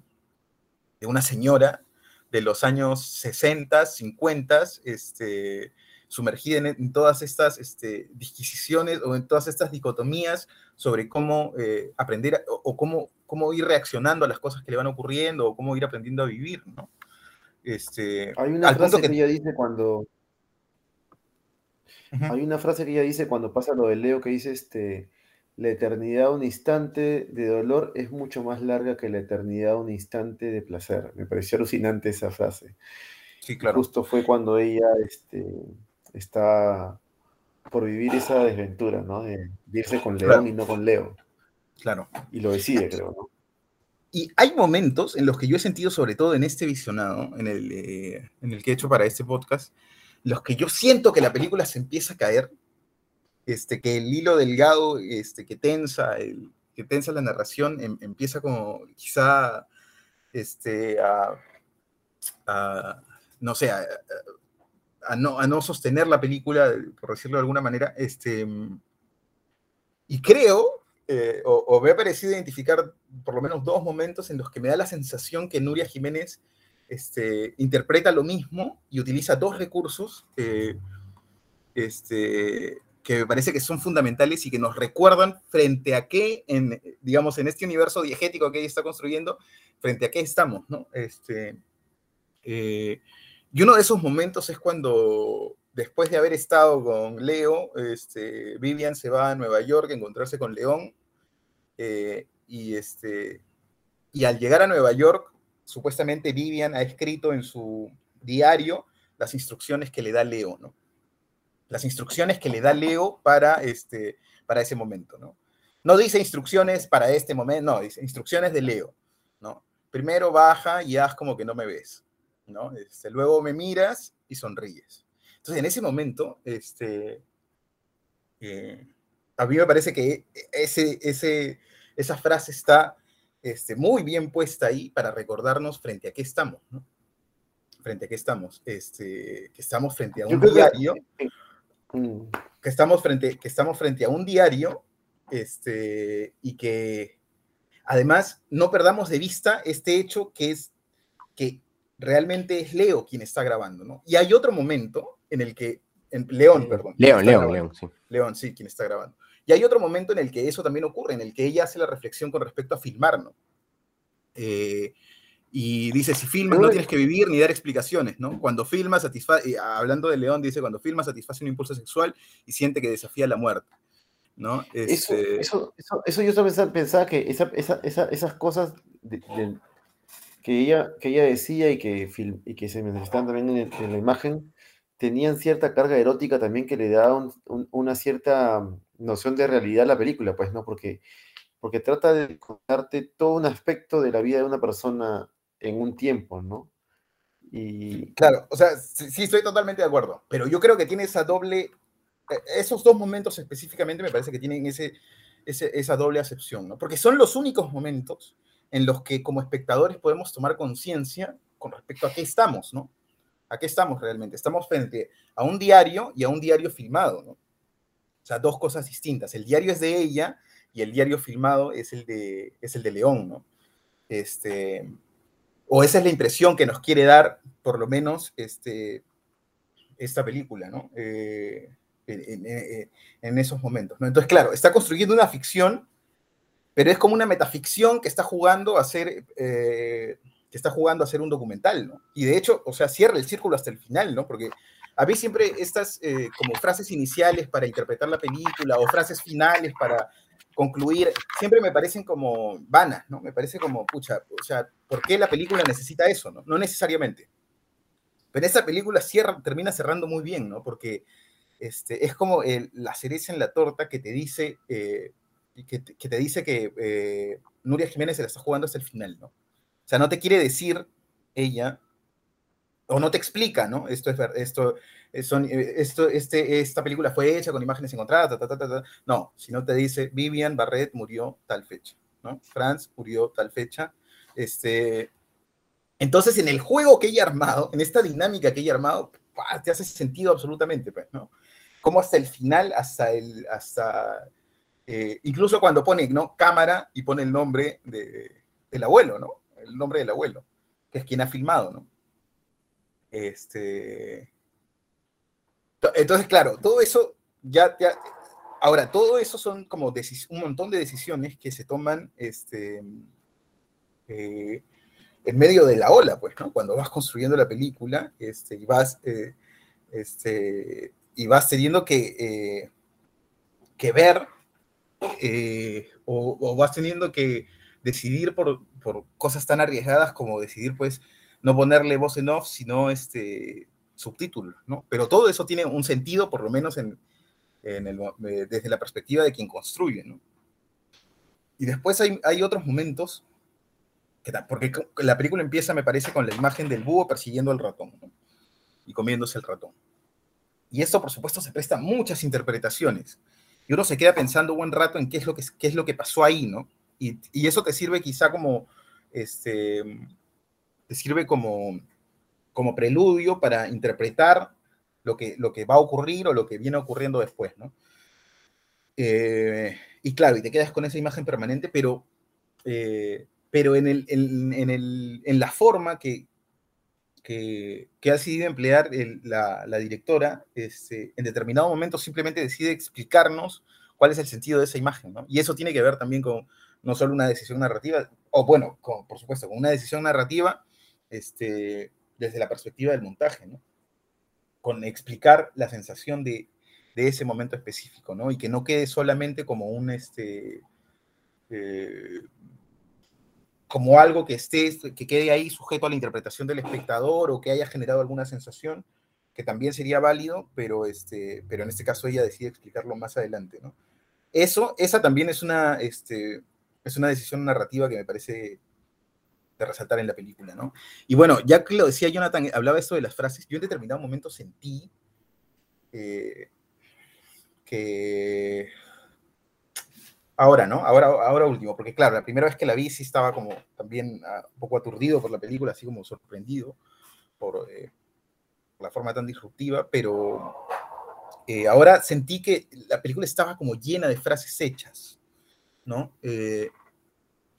de una señora de los años 60, 50, este, sumergida en, todas estas este, disquisiciones o en todas estas dicotomías sobre cómo eh, aprender o, cómo, cómo ir reaccionando a las cosas que le van ocurriendo o cómo ir aprendiendo a vivir, ¿no? Este, Hay una frase que ella dice cuando, hay una frase que ella dice cuando pasa lo de Leo que dice este la eternidad un instante de dolor es mucho más larga que la eternidad un instante de placer. Me pareció alucinante esa frase. Sí, claro. Justo fue cuando ella este, está por vivir esa desventura, ¿no? De, irse con León y no con Leo. Claro. Y lo decide, creo, ¿no? Y hay momentos en los que yo he sentido, sobre todo en este visionado, en el, eh, en el que he hecho para este podcast, los que yo siento que la película se empieza a caer, este, que el hilo delgado este, que, tensa, el, que tensa la narración em, empieza como quizá este, a, no sé, a, no, a, no, sostener la película, por decirlo de alguna manera, este, y creo, eh, o, o, me ha parecido identificar por lo menos dos momentos en los que me da la sensación que Nuria Jiménez este, interpreta lo mismo y utiliza dos recursos eh, este, que me parece que son fundamentales y que nos recuerdan frente a qué, en, digamos, en este universo diegético que ella está construyendo, frente a qué estamos, ¿no? Este, eh, y uno de esos momentos es cuando después de haber estado con Leo, este, Vivian se va a Nueva York a encontrarse con León. eh, y, este, y al llegar a Nueva York, supuestamente Vivian ha escrito en su diario las instrucciones que le da Leo, ¿no? Las instrucciones que le da Leo para, este, para ese momento, ¿no? No dice instrucciones para este momento, no, dice instrucciones de Leo, ¿no? Primero baja y haz como que no me ves, ¿no? Este, luego me miras y sonríes. Entonces, en ese momento, este, eh, a mí me parece que ese, ese, esa frase está este, muy bien puesta ahí para recordarnos frente a qué estamos, ¿no? Frente a qué estamos. Este, que estamos frente a un diario, Mm, que estamos frente, que estamos frente a un diario, este, y que además no perdamos de vista este hecho que es que realmente es Leo quien está grabando, ¿no? Y hay otro momento en el que, en, León, perdón. León, León, grabando. León, sí. León, sí, quien está grabando. Y hay otro momento en el que eso también ocurre, en el que ella hace la reflexión con respecto a filmar, ¿no? Eh, y dice, si filmas no tienes que vivir ni dar explicaciones, ¿no? Cuando filmas, satisface, hablando de León, dice, cuando filmas satisface un impulso sexual y siente que desafía la muerte, ¿no? Eso, Este, eso, eso, eso yo pensaba, pensaba que esa, esa, esa- esas cosas de- de- que, ella, que ella decía y que, fil- y que se manifestaban también en, en la imagen tenían cierta carga erótica también que le da un- un- una cierta noción de realidad a la película, pues, ¿no? Porque, porque trata de contarte todo un aspecto de la vida de una persona en un tiempo, ¿no? Y, Claro, o sea, sí, sí, estoy totalmente de acuerdo, pero yo creo que tiene esa doble, eh, esos dos momentos específicamente me parece que tienen ese, ese- esa doble acepción, ¿no? Porque son los únicos momentos en los que como espectadores podemos tomar conciencia con respecto a qué estamos, ¿no? ¿A qué estamos realmente? Estamos frente a un diario y a un diario filmado, ¿no? O sea, dos cosas distintas. El diario es de ella y el diario filmado es el de, es el de León, ¿no? Este, o esa es la impresión que nos quiere dar, por lo menos, este, esta película, ¿no? Eh, en, en- en esos momentos, ¿no? Entonces, claro, está construyendo una ficción, pero es como una metaficción que está jugando a ser, eh, que está jugando a ser un documental, ¿no? Y de hecho, o sea, cierra el círculo hasta el final, ¿no? Porque a mí siempre estas eh, como frases iniciales para interpretar la película o frases finales para concluir, siempre me parecen como vanas, ¿no? Me parece como, pucha, o sea, ¿por qué la película necesita eso, no? No necesariamente. Pero esta película cierra, termina cerrando muy bien, ¿no? Porque este, es como la cereza en la torta que te dice, eh, que, te- que te dice que eh, Nuria Jiménez se la está jugando hasta el final, ¿no? O sea, no te quiere decir ella, o no te explica, ¿no? Esto es esto, eh, son, eh, esto, este, esta película fue hecha con imágenes encontradas, ta, ta, ta. no, sino te dice Vivian Barrett murió tal fecha, ¿no? Franz murió tal fecha, este, entonces, en el juego que ella ha armado, en esta dinámica que ella ha armado, ¡pah! te hace sentido absolutamente, pues, ¿no? Como hasta el final, hasta el, hasta, eh, incluso cuando pone, ¿no? Cámara y pone el nombre de, del abuelo, ¿no? El nombre del abuelo, que es quien ha filmado, ¿no? Este, entonces, claro, todo eso ya, ya ahora, todo eso son como un montón de decisiones que se toman, este, eh, en medio de la ola, pues, ¿no? Cuando vas construyendo la película este, y, vas, eh, este, y vas teniendo que, que ver eh, o, vas teniendo que decidir por, por cosas tan arriesgadas como decidir, pues, no ponerle voz en off, sino este, subtítulos, ¿no? Pero todo eso tiene un sentido, por lo menos en, en el, eh, desde la perspectiva de quien construye, ¿no? Y después hay, otros momentos que porque la película empieza, me parece, con la imagen del búho persiguiendo al ratón y comiéndose el ratón. Y esto, por supuesto, se presta a muchas interpretaciones. Y uno se queda pensando un buen rato en qué es lo que, qué es lo que pasó ahí, ¿no? Y, y eso te sirve quizá como, este, te sirve como, como preludio para interpretar lo que, lo que va a ocurrir o lo que viene ocurriendo después, ¿no? Eh, y claro, y te quedas con esa imagen permanente, pero, eh, pero en, el, en, el, en la forma que, que, que ha decidido emplear el- la, la directora, este, en determinado momento simplemente decide explicarnos cuál es el sentido de esa imagen, ¿no? Y eso tiene que ver también con no solo una decisión narrativa, o bueno, con- por supuesto, con una decisión narrativa este, desde la perspectiva del montaje, ¿no? con explicar la sensación de, de, ese momento específico, ¿no? Y que no quede solamente como un, este, eh, como algo que esté, que quede ahí sujeto a la interpretación del espectador o que haya generado alguna sensación, que también sería válido, pero, este, pero en este caso ella decide explicarlo más adelante, ¿no? Eso, esa también es una, este, es una decisión narrativa que me parece de resaltar en la película, ¿no? Y bueno, ya que lo decía Jonathan, hablaba esto de las frases, yo en determinado momento sentí eh, que... Ahora, ¿no? Ahora, ahora último, porque claro, la primera vez que la vi sí estaba como también uh, un poco aturdido por la película, así como sorprendido por, eh, la forma tan disruptiva, pero eh, ahora sentí que la película estaba como llena de frases hechas, ¿no? Eh,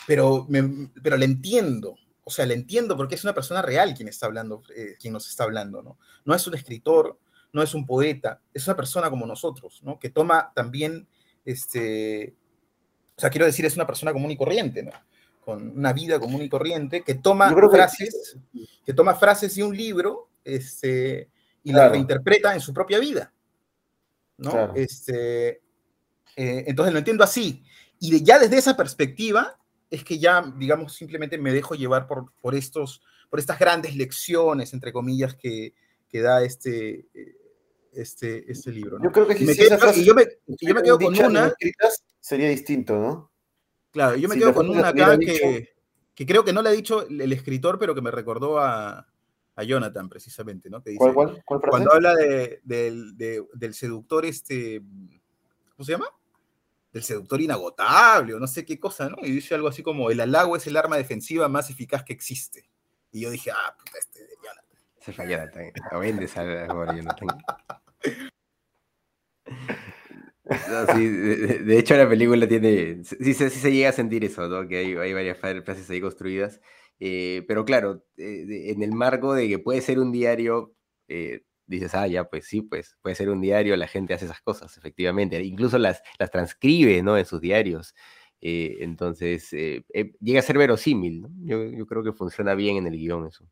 pero, me, pero le entiendo, o sea, le entiendo porque es una persona real quien está hablando, eh, quien nos está hablando, ¿no? No es un escritor, no es un poeta, es una persona como nosotros, ¿no? Que toma también, este, o sea, quiero decir, es una persona común y corriente, ¿no? Con una vida común y corriente, que toma frases, que... que... toma frases de un libro, este, y claro. las reinterpreta en su propia vida, ¿no? Claro. Este, eh, entonces lo entiendo así. Y de, ya desde esa perspectiva, es que ya, digamos, simplemente me dejo llevar por, por, estos, por estas grandes lecciones, entre comillas, que, que da este, este, este libro. ¿no? Yo creo que si me quedo, y yo me, y yo me quedo con una... Escritas, sería distinto, ¿no? Claro, yo me Si quedo con una acá dicho- que, que creo que no le ha dicho el escritor, pero que me recordó a, a Jonathan, precisamente, ¿no? Que dice, ¿Cuál, cuál, cuál frase? cuando habla de, del- de- del seductor, este, ¿cómo se llama? Del seductor inagotable, o no sé qué cosa, ¿no? Y dice algo así como, el halago es el arma defensiva más eficaz que existe. Y yo dije, ah, puta, este de Jonathan. Se fue Jonathan. O vendes a ahora Jonathan. Sí, de, hecho la película tiene, sí, se- sí se llega a sentir eso, ¿no? Que hay, varias fra- frases ahí construidas, eh, pero claro, eh, en el marco de que puede ser un diario, eh, dices, ah, ya, pues sí, pues puede ser un diario, la gente hace esas cosas, efectivamente, incluso las, las transcribe, ¿no? En sus diarios, entonces llega a ser verosímil, ¿no? Yo, yo creo que funciona bien en el guion eso.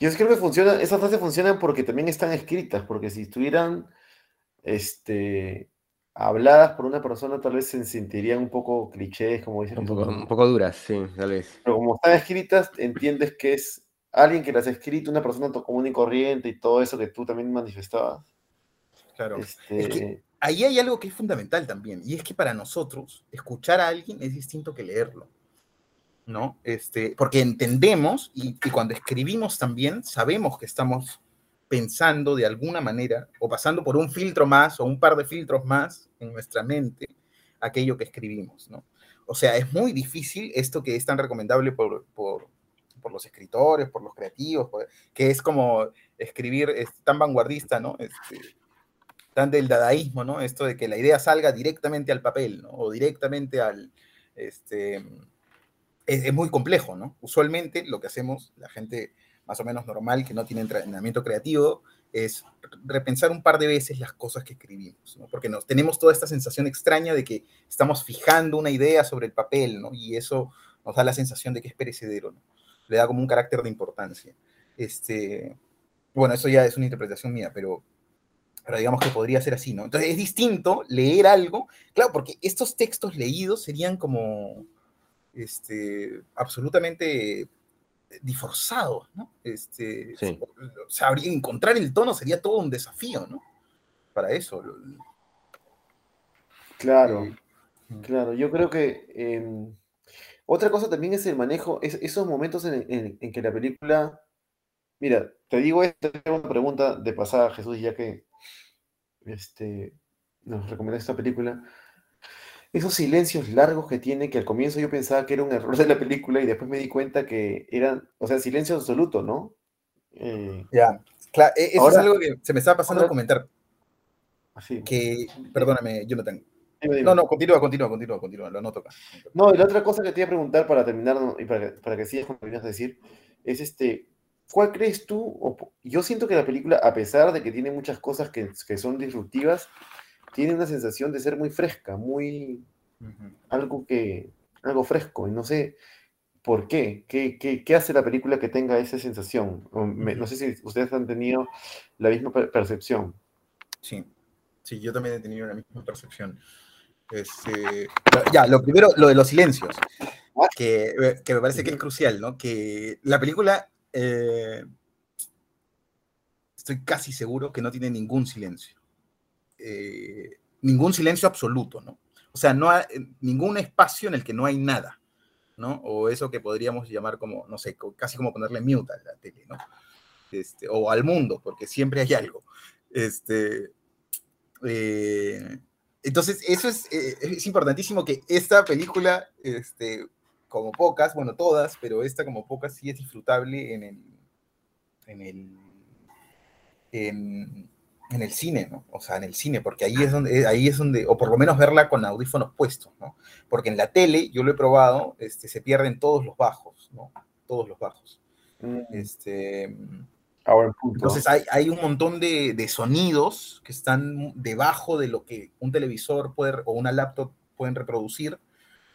Yo creo que funciona, esas frases funcionan porque también están escritas, porque si estuvieran este, habladas por una persona, tal vez se sentirían un poco clichés, como dices Un poco, un poco duras, sí, tal vez. Pero como están escritas, entiendes que es alguien que las ha escrito, una persona común y corriente y todo eso que tú también manifestabas. Claro. Este, Es que- Ahí hay algo que es fundamental también, y es que para nosotros, escuchar a alguien es distinto que leerlo. ¿no? Este, porque entendemos y, y cuando escribimos también sabemos que estamos pensando de alguna manera o pasando por un filtro más o un par de filtros más en nuestra mente aquello que escribimos, ¿no? O sea, es muy difícil esto que es tan recomendable por, por, por los escritores, por los creativos, que es como escribir es tan vanguardista, ¿no? Este, tan del dadaísmo, ¿no? Esto de que la idea salga directamente al papel, ¿no? O directamente al, este, es, es muy complejo, ¿no? Usualmente lo que hacemos, la gente más o menos normal que no tiene entrenamiento creativo, es repensar un par de veces las cosas que escribimos, ¿no? Porque nos tenemos toda esta sensación extraña de que estamos fijando una idea sobre el papel, ¿no? Y eso nos da la sensación de que es perecedero, ¿no? Le da como un carácter de importancia. Este, bueno, eso ya es una interpretación mía, pero, pero digamos que podría ser así, ¿no? Entonces es distinto leer algo, claro, porque estos textos leídos serían como este, absolutamente disforzados, ¿no? Este, Sí. o sea, habría- encontrar el tono sería todo un desafío, ¿no? Para eso. lo- Claro, eh, claro. Yo creo que em, otra cosa también es el manejo, es, esos momentos en, en- en que la película. Mira, te digo esto, hago una pregunta de pasada, Jesús, ya que este, nos recomendaste esta película. Esos silencios largos que tiene, que al comienzo yo pensaba que era un error de la película y después me di cuenta que eran, o sea, silencio absoluto, ¿no? Eh, Ya, claro, e- eso Ahora- es algo que se me estaba pasando a ahora- comentar, así. que, perdóname, Jonathan. Dime, dime. No, no, continúa, continúa, continúa, continúa, lo anoto acá. No, y la otra cosa que te iba a preguntar para terminar ¿no? y para para que sigas con lo que venías a decir, es este, ¿cuál crees tú? yo siento que la película, a pesar de que tiene muchas cosas que, que son disruptivas, tiene una sensación de ser muy fresca, muy algo que, algo fresco, y no sé, ¿por qué? ¿Qué, qué? qué hace la película que tenga esa sensación? no sé si ustedes han tenido la misma percepción. Sí, sí, yo también he tenido la misma percepción. Este, ya, lo primero, lo de los silencios, que, que me parece que es crucial, ¿no? Que la película, eh, estoy casi seguro que no tiene ningún silencio. Eh, ningún silencio absoluto, ¿no? O sea, no hay ningún espacio en el que no hay nada, ¿no? O eso que podríamos llamar como, no sé, casi como ponerle mute a la tele, ¿no? Este, o al mundo, porque siempre hay algo. Este, eh, entonces, eso es, eh, es, importantísimo que esta película, este, como pocas, bueno, todas, pero esta como pocas sí es disfrutable en el, en el, en, en el cine, ¿no? O sea, en el cine, porque ahí es donde, ahí es donde, o por lo menos verla con audífonos puestos, ¿no? Porque en la tele, yo lo he probado, este, se pierden todos los bajos, ¿no? Todos los bajos. Mm. Este, Ahora, entonces hay, hay, un montón de, de, sonidos que están debajo de lo que un televisor puede, o una laptop pueden reproducir,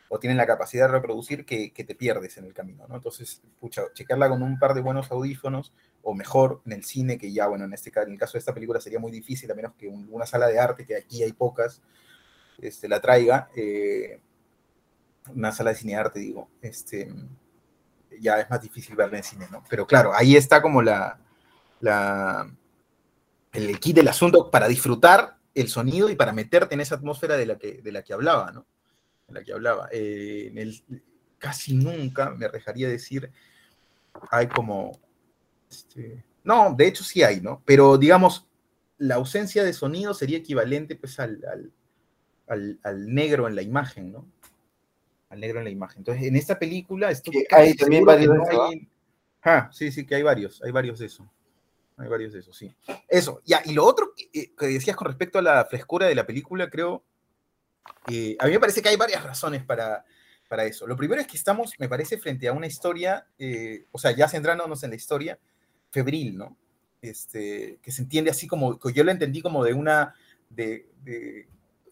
o tienen la capacidad de reproducir que, te pierdes en el camino, ¿no? Entonces, pucha, checarla con un par de buenos audífonos, o mejor en el cine, que ya, bueno, en, este, en el caso de esta película sería muy difícil, a menos que una sala de arte, que aquí hay pocas, este, la traiga, eh, una sala de cine de arte, digo, este, ya es más difícil verla en cine, ¿no? Pero claro, ahí está como la, la, el kit del asunto para disfrutar el sonido y para meterte en esa atmósfera de la que, de la que hablaba, ¿no? De la que hablaba. Eh, en el, casi nunca, me dejaría decir, hay como este, no, de hecho sí hay, ¿no? Pero digamos, la ausencia de sonido sería equivalente pues al, al, negro en la imagen, ¿no? Al negro en la imagen. Entonces, en esta película estoy hay también varios Ah, sí, sí, que hay varios, hay varios de eso. Hay varios de eso, sí. Eso, ya, y lo otro que, eh, decías con respecto a la frescura de la película, creo, eh, a mí me parece que hay varias razones para, para eso. Lo primero es que estamos, me parece, frente a una historia, eh, o sea, ya centrándonos en la historia, febril, ¿no? Este, que se entiende así como, yo lo entendí como de una, de,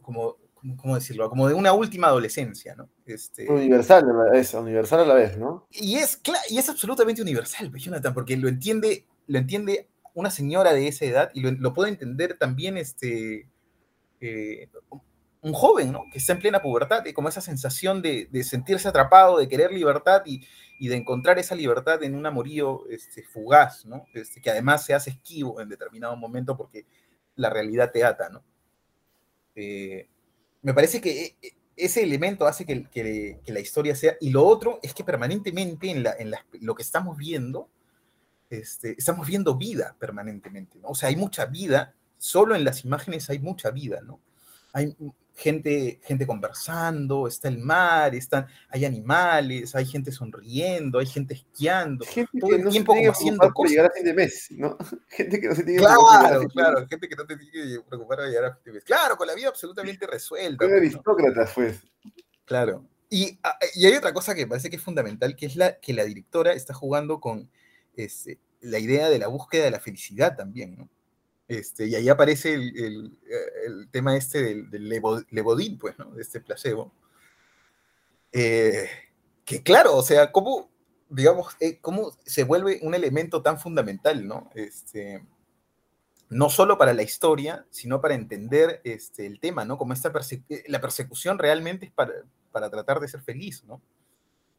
como, ¿cómo decirlo? Como de una última adolescencia, ¿no? Este, universal, es universal a la vez, ¿no? Y es, y es absolutamente universal, pues, Jonathan, porque lo entiende, lo entiende una señora de esa edad y lo, puede entender también este, eh, un joven, ¿no? Que está en plena pubertad y como esa sensación de, sentirse atrapado, de querer libertad y, de encontrar esa libertad en un amorío este, fugaz, ¿no? Este, que además se hace esquivo en determinado momento porque la realidad te ata, ¿no? Eh, me parece que e, e, ese elemento hace que, la historia sea... Y lo otro es que permanentemente en, en lo que estamos viendo, este, estamos viendo vida permanentemente, ¿no? O sea, hay mucha vida, solo en las imágenes hay mucha vida, ¿no? Hay gente, gente conversando, está el mar, están, hay animales, hay gente sonriendo, hay gente esquiando, todo el tiempo como haciendo cosas. llegar a fin de mes, ¿no? Gente que no se tiene que preocupar. Claro, gente que no te tiene que preocupar para llegar a fin de mes. Claro, con la vida absolutamente resuelta. Con aristócratas, pues. Claro. Y, ah, y, hay otra cosa que parece que es fundamental, que es la que la directora está jugando con este, la idea de la búsqueda de la felicidad también, ¿no? Este, y ahí aparece el, tema este del, del pues, ¿no? De este placebo. Eh, que claro, o sea, cómo, digamos, eh, cómo se vuelve un elemento tan fundamental, ¿no? Este, no solo para la historia, sino para entender este, el tema, ¿no? Como esta eh, la persecución realmente es para, para, tratar de ser feliz, ¿no?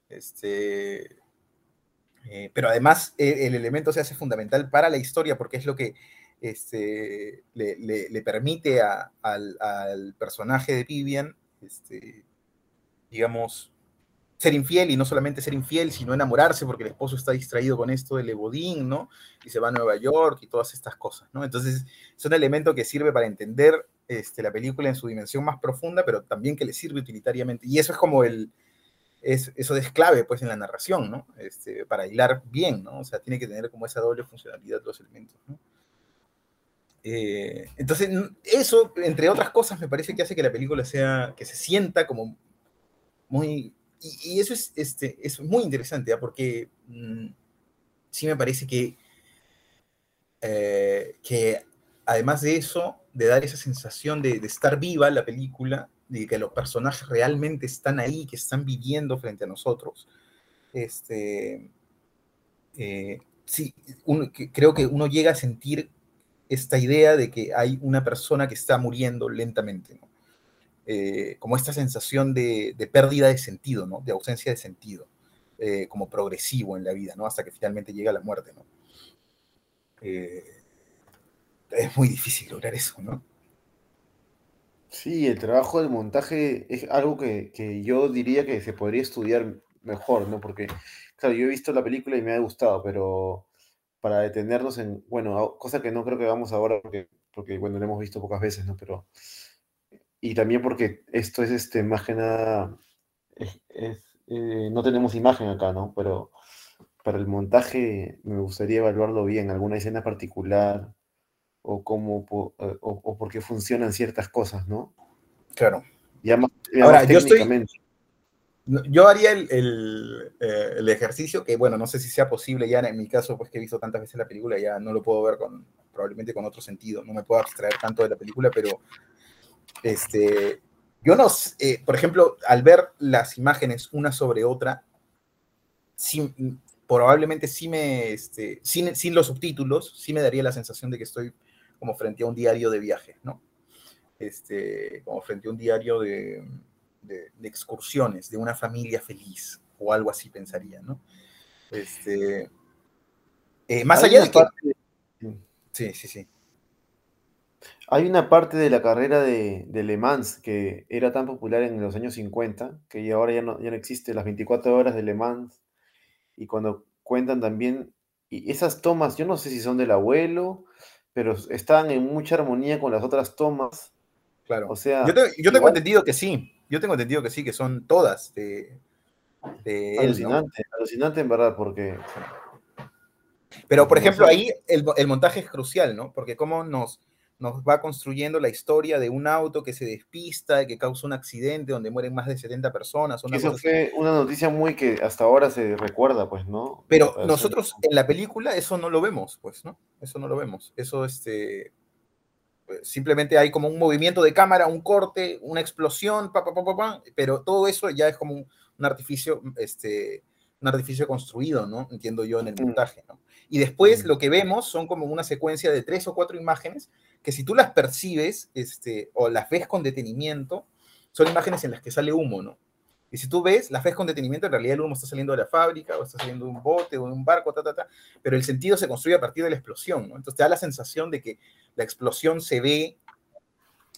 Este, pero además el elemento se hace fundamental para la historia porque es lo que este, le, permite al, personaje de Vivian, este, digamos, ser infiel y no solamente ser infiel, sino enamorarse porque el esposo está distraído con esto del Ebodín, ¿no? Y se va a Nueva York y todas estas cosas, ¿no? Entonces, es un elemento que sirve para entender este, la película en su dimensión más profunda, pero también que le sirve utilitariamente. Y eso es como el, es, eso es clave, pues, en la narración, ¿no? Para hilar bien, ¿no? O sea, tiene que tener como esa doble funcionalidad los elementos, ¿no? Eh, entonces, eso, entre otras cosas, me parece que hace que la película sea, que se sienta como muy... Y, eso es, este, es muy interesante, ¿ah? porque mm, sí me parece que, eh, que además de eso, de dar esa sensación de, estar viva la película, de que los personajes realmente están ahí, que están viviendo frente a nosotros, este, eh, sí, creo que uno llega a sentir esta idea de que hay una persona que está muriendo lentamente, eh, como esta sensación de, pérdida de sentido, de ausencia de sentido, eh, como progresivo en la vida, hasta que finalmente llega la muerte. ¿no? es muy difícil lograr eso, ¿no? Sí, el trabajo del montaje es algo que, que, yo diría que se podría estudiar mejor, ¿no? Porque, claro, yo he visto la película y me ha gustado, pero para detenernos en, bueno, cosa que no creo que hagamos ahora porque, porque bueno, lo hemos visto pocas veces, ¿no? Pero, y también porque esto es, este, más que nada, es, eh, no tenemos imagen acá, ¿no? Pero para el montaje me gustaría evaluarlo bien, alguna escena particular, o cómo eh, o, por qué funcionan ciertas cosas, ¿no? Claro. Ya Ahora, yo yo haría el, eh, el, ejercicio que, bueno, no sé si sea posible ya en mi caso, pues que he visto tantas veces la película, ya no lo puedo ver con, probablemente con otro sentido, no me puedo abstraer tanto de la película, pero, este, yo no, eh, por ejemplo, al ver las imágenes una sobre otra, probablemente sí me, este, sin, sin los subtítulos, sí me daría la sensación de que estoy como frente a un diario de viaje, ¿no? Este, como frente a un diario de, excursiones, de una familia feliz, o algo así pensaría, ¿no? Este, eh, más allá de que... Sí, sí, sí. Hay una parte de la carrera de, Le Mans que era tan popular en los años 50 que ahora ya no, ya no existe, las 24 horas de Le Mans. Y cuando cuentan también, y esas tomas, yo no sé si son del abuelo pero están en mucha armonía con las otras tomas. Claro. O sea, yo, tengo entendido que sí. Yo tengo entendido que sí, que son todas de, alucinante, alucinante en verdad, porque. Pero, por ejemplo, ahí el, el, montaje es crucial, ¿no? Porque cómo nos, nos va construyendo la historia de un auto que se despista y que causa un accidente donde mueren más de 70 personas. Eso fue una noticia muy que hasta ahora se recuerda, pues, ¿no? Pero nosotros en la película eso no lo vemos, pues, ¿no? Eso no lo vemos. Eso, este, simplemente hay como un movimiento de cámara, un corte, una explosión, pa, pa, pa, pa, pero todo eso ya es como un, artificio, este, un artificio construido, ¿no? Entiendo yo en el mm. montaje, ¿no? Y después mm. lo que vemos son como una secuencia de tres o cuatro imágenes que si tú las percibes este, o las ves con detenimiento, son imágenes en las que sale humo, ¿no? Y si tú ves, las ves con detenimiento, en realidad el humo está saliendo de la fábrica, o está saliendo de un bote, o de un barco, ta, ta, ta, pero el sentido se construye a partir de la explosión, ¿no? Entonces te da la sensación de que la explosión se ve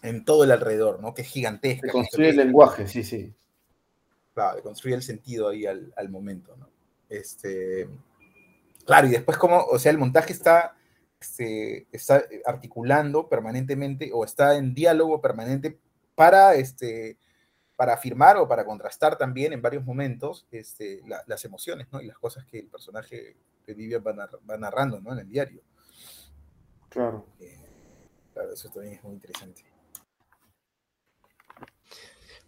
en todo el alrededor, ¿no? Que es gigantesca. Se construye el lenguaje, sí, sí. Claro, construye el sentido ahí al, al momento, ¿no? Este, claro, y después como, o sea, el montaje está se está articulando permanentemente o está en diálogo permanente para, este, para afirmar o para contrastar también en varios momentos este, las emociones ¿no? y las cosas que el personaje de Vivian va, narrando ¿no? en el diario. Claro. Eh, claro, eso también es muy interesante.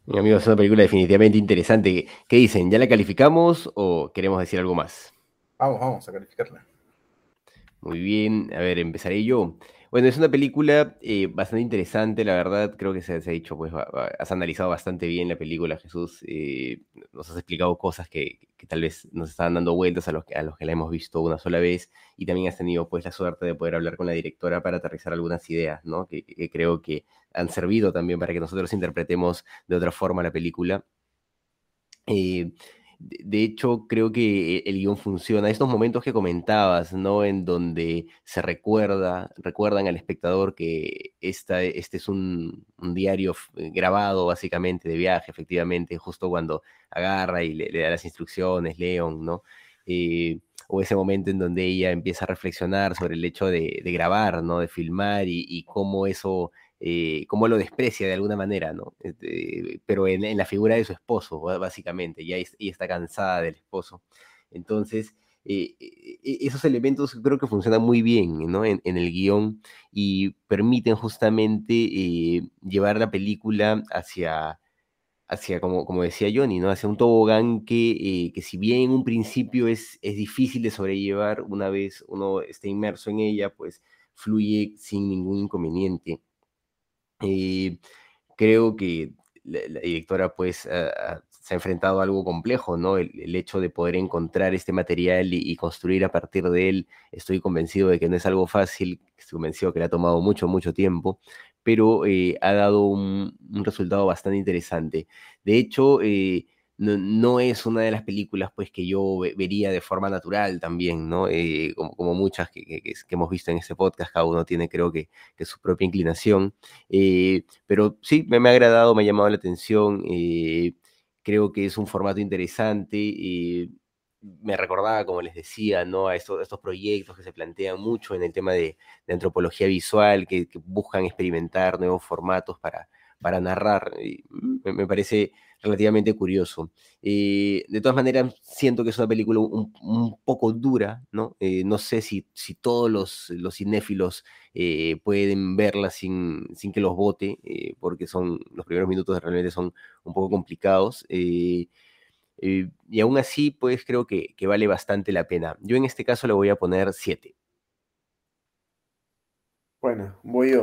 Mi amigo, es una película definitivamente interesante. ¿Qué dicen? ¿Ya la calificamos o queremos decir algo más? Vamos, vamos a calificarla. Muy bien, a ver, empezaré yo. Bueno, es una película eh, bastante interesante, la verdad, creo que se, ha dicho, pues has analizado bastante bien la película, Jesús, eh, nos has explicado cosas que, tal vez nos estaban dando vueltas a los, que, a los que la hemos visto una sola vez y también has tenido pues la suerte de poder hablar con la directora para aterrizar algunas ideas, ¿no? Que, que creo que han servido también para que nosotros interpretemos de otra forma la película. Eh, de hecho, creo que el guion funciona. Estos momentos que comentabas, ¿no? En donde se recuerda, recuerdan al espectador que esta, este es un, diario eh, grabado básicamente de viaje, efectivamente, justo cuando agarra y le, da las instrucciones, León, ¿no? Eh, o ese momento en donde ella empieza a reflexionar sobre el hecho de, grabar, ¿no? De filmar y cómo eso eh, cómo lo desprecia de alguna manera, ¿no? Este, pero en, la figura de su esposo, básicamente, ya está cansada del esposo. Entonces, eh, e, esos elementos creo que funcionan muy bien ¿no? en, el guion y permiten justamente eh, llevar la película hacia, hacia como, como decía Johnny, ¿no? hacia un tobogán que, que si bien en un principio es, es difícil de sobrellevar, una vez uno está inmerso en ella, pues fluye sin ningún inconveniente. Eh, creo que la, directora pues se ha enfrentado a algo complejo, ¿no? El, hecho de poder encontrar este material y, construir a partir de él, estoy convencido de que no es algo fácil, estoy convencido que le ha tomado mucho, mucho tiempo, pero eh, ha dado un, resultado bastante interesante. De hecho, eh, no, es una de las películas pues, que yo vería de forma natural también, ¿no? Eh, como, muchas que, hemos visto en este podcast, cada uno tiene creo que, su propia inclinación, pero sí, me, ha agradado, me ha llamado la atención, creo que es un formato interesante me recordaba, como les decía, ¿no? a estos, estos, proyectos que se plantean mucho en el tema de, antropología visual, que, buscan experimentar nuevos formatos para, para narrar. me, parece relativamente curioso. Eh, de todas maneras, siento que es una película un, poco dura, ¿no? Eh, no sé si, todos los, los cinéfilos eh, pueden verla sin, que los vote, porque son, los primeros minutos realmente son un poco complicados. Eh, y aún así, pues creo que, vale bastante la pena. Yo en este caso le voy a poner 7. Bueno, voy yo.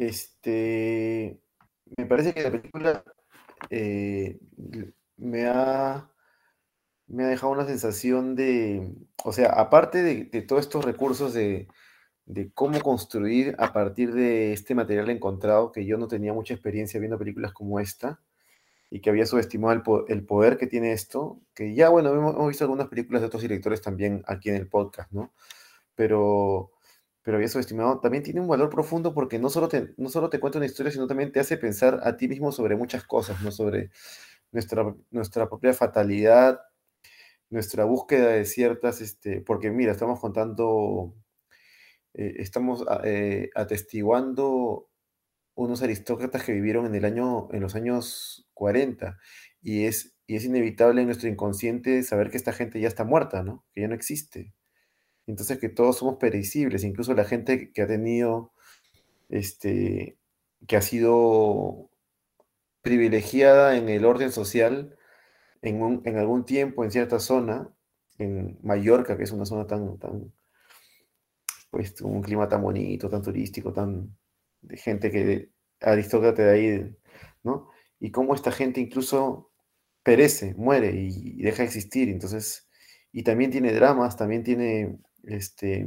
Este, me parece que la película eh, me, ha, me ha dejado una sensación de, o sea, aparte de, todos estos recursos de, de, cómo construir a partir de este material encontrado, que yo no tenía mucha experiencia viendo películas como esta, y que había subestimado el, poder que tiene esto, que ya, bueno, hemos, visto algunas películas de otros directores también aquí en el podcast, ¿no? Pero, pero había subestimado, también tiene un valor profundo porque no solo, te, no solo te cuenta una historia, sino también te hace pensar a ti mismo sobre muchas cosas, ¿no? Sobre nuestra, nuestra propia fatalidad, nuestra búsqueda de ciertas, este, porque mira, estamos contando, eh, estamos eh, atestiguando unos aristócratas que vivieron en, el año, en los años 40 y es, y es inevitable en nuestro inconsciente saber que esta gente ya está muerta, ¿no? Que ya no existe. Entonces que todos somos perecibles, incluso la gente que ha tenido, este, que ha sido privilegiada en el orden social en, en algún tiempo, en cierta zona, en Mallorca, que es una zona tan, tan, pues, un clima tan bonito, tan turístico, tan, de gente que aristócrata de ahí, ¿no? Y cómo esta gente incluso perece, muere y, deja de existir. Entonces, y también tiene dramas, también tiene, este,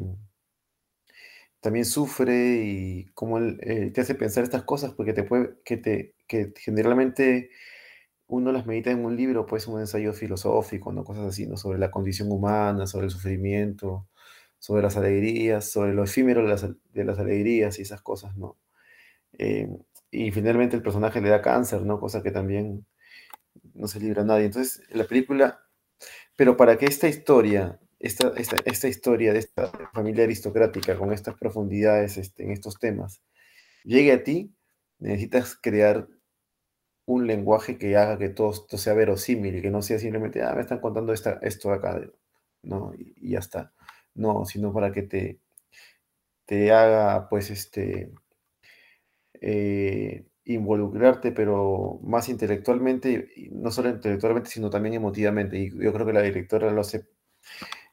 también sufre y cómo eh, te hace pensar estas cosas porque te que generalmente uno las medita en un libro, pues un ensayo filosófico, ¿no? Cosas así, ¿no? Sobre la condición humana, sobre el sufrimiento, sobre las alegrías, sobre lo efímero de las, de las alegrías y esas cosas, ¿no? Eh, y finalmente el personaje le da cáncer, ¿no? Cosa que también no se libra a nadie. Entonces, la película, pero para que esta historia, esta, esta, esta historia de esta familia aristocrática con estas profundidades este, en estos temas, llegue a ti, necesitas crear un lenguaje que haga que todo esto sea verosímil, que no sea simplemente, ah, me están contando esta, esto acá, ¿no? Y, ya está. No, sino para que te, te haga, pues, este, eh, involucrarte, pero más intelectualmente, no solo intelectualmente, sino también emotivamente. Y yo creo que la directora lo hace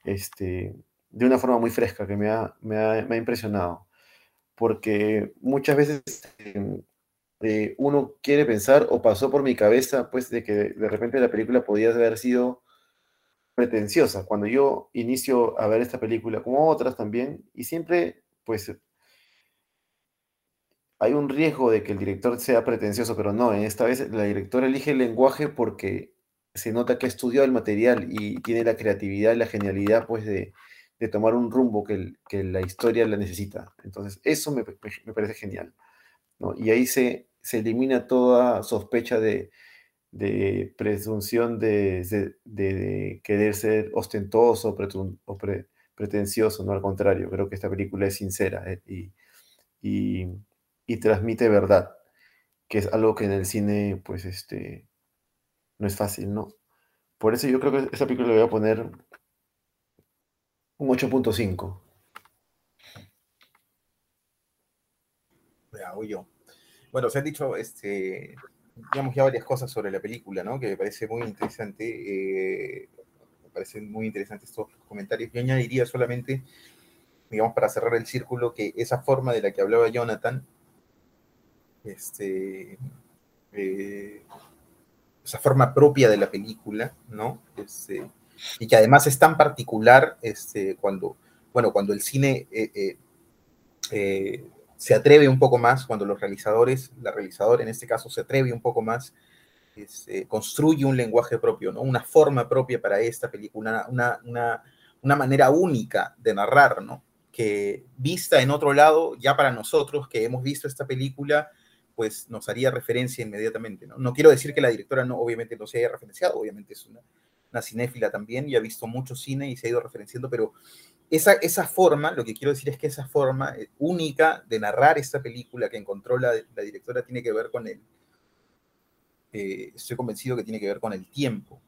este, de una forma muy fresca, que me ha, me ha, impresionado. Porque muchas veces em, eh, uno quiere pensar, o pasó por mi cabeza, pues, de que de repente la película podía haber sido pretenciosa. Cuando yo inicio a ver esta película, como otras también, y siempre, pues, hay un riesgo de que el director sea pretencioso, pero no, en esta vez la directora elige el lenguaje porque se nota que ha estudiado el material y tiene la creatividad y la genialidad pues de, tomar un rumbo que, la historia la necesita. Entonces, eso me, parece genial. Y ahí se, se, elimina toda sospecha de, presunción de, querer ser ostentoso o pretencioso, no al contrario, creo que esta película es sincera eh, y y transmite verdad, que es algo que en el cine, pues, este, no es fácil, ¿no? Por eso yo creo que esa película le voy a poner un 8.5. Ya, yo. Bueno, se han dicho, este, digamos ya varias cosas sobre la película, ¿no? Que me parece muy interesante. Eh, me parecen muy interesantes estos comentarios. Yo añadiría solamente, digamos, para cerrar el círculo, que esa forma de la que hablaba Jonathan este, eh, esa forma propia de la película, ¿no? Este, y que además es tan particular este, cuando, bueno, cuando el cine eh, eh, se atreve un poco más, cuando los realizadores, la realizadora en este caso se atreve un poco más, este, construye un lenguaje propio, ¿no? Una forma propia para esta película, una, una, una manera única de narrar, ¿no? Que vista en otro lado, ya para nosotros que hemos visto esta película, pues nos haría referencia inmediatamente. ¿no? no quiero decir que la directora no, obviamente no se haya referenciado, obviamente es una, una cinéfila también y ha visto mucho cine y se ha ido referenciando, pero esa, esa forma, lo que quiero decir es que esa forma eh, única de narrar esta película que encontró la, la directora tiene que ver con el, eh, estoy convencido que tiene que ver con el tiempo,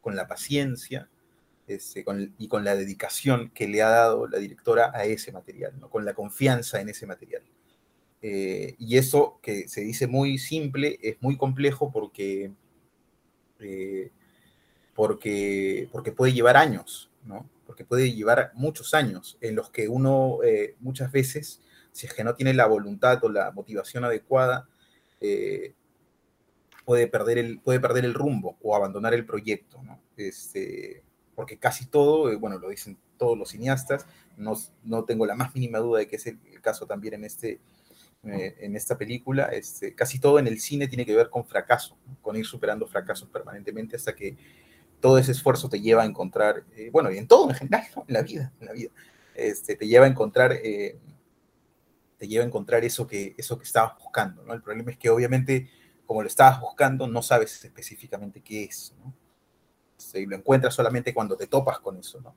con la paciencia este, con, y con la dedicación que le ha dado la directora a ese material, ¿no? con la confianza en ese material. Eh, y eso que se dice muy simple es muy complejo porque, eh, porque, porque puede llevar años, ¿no? Porque puede llevar muchos años en los que uno eh, muchas veces, si es que no tiene la voluntad o la motivación adecuada, puede, perder el, puede perder el rumbo o abandonar el proyecto, ¿no? Este, porque casi todo, bueno, lo dicen todos los cineastas, no, no tengo la más mínima duda de que es el caso también en este, eh, en esta película, este, casi todo en el cine tiene que ver con fracaso, con ir superando fracasos permanentemente hasta que todo ese esfuerzo te lleva a encontrar, eh, bueno, y en todo en general, en la vida, en la vida, este, te lleva a encontrar, eh, te lleva a encontrar eso que, eso que estabas buscando, ¿no? El problema es que obviamente, como lo estabas buscando, no sabes específicamente qué es, ¿no? y lo encuentras solamente cuando te topas con eso, ¿no?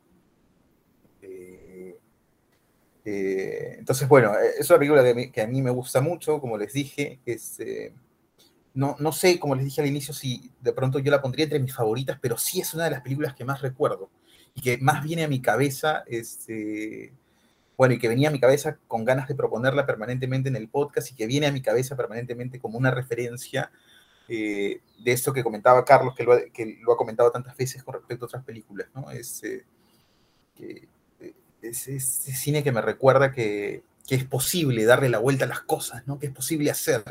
Eh, entonces, bueno, eh, es una película que, a mí me gusta mucho, como les dije. Eh, no, no sé, como les dije al inicio, si de pronto yo la pondría entre mis favoritas, pero sí es una de las películas que más recuerdo y que más viene a mi cabeza, este, bueno, y que venía a mi cabeza con ganas de proponerla permanentemente en el podcast y que viene a mi cabeza permanentemente como una referencia de esto que comentaba Carlos, que lo, ha, que lo, ha, comentado tantas veces con respecto a otras películas, ¿no? Es, que, es ese cine que me recuerda que, que, es posible darle la vuelta a las cosas, ¿no? Que es posible hacer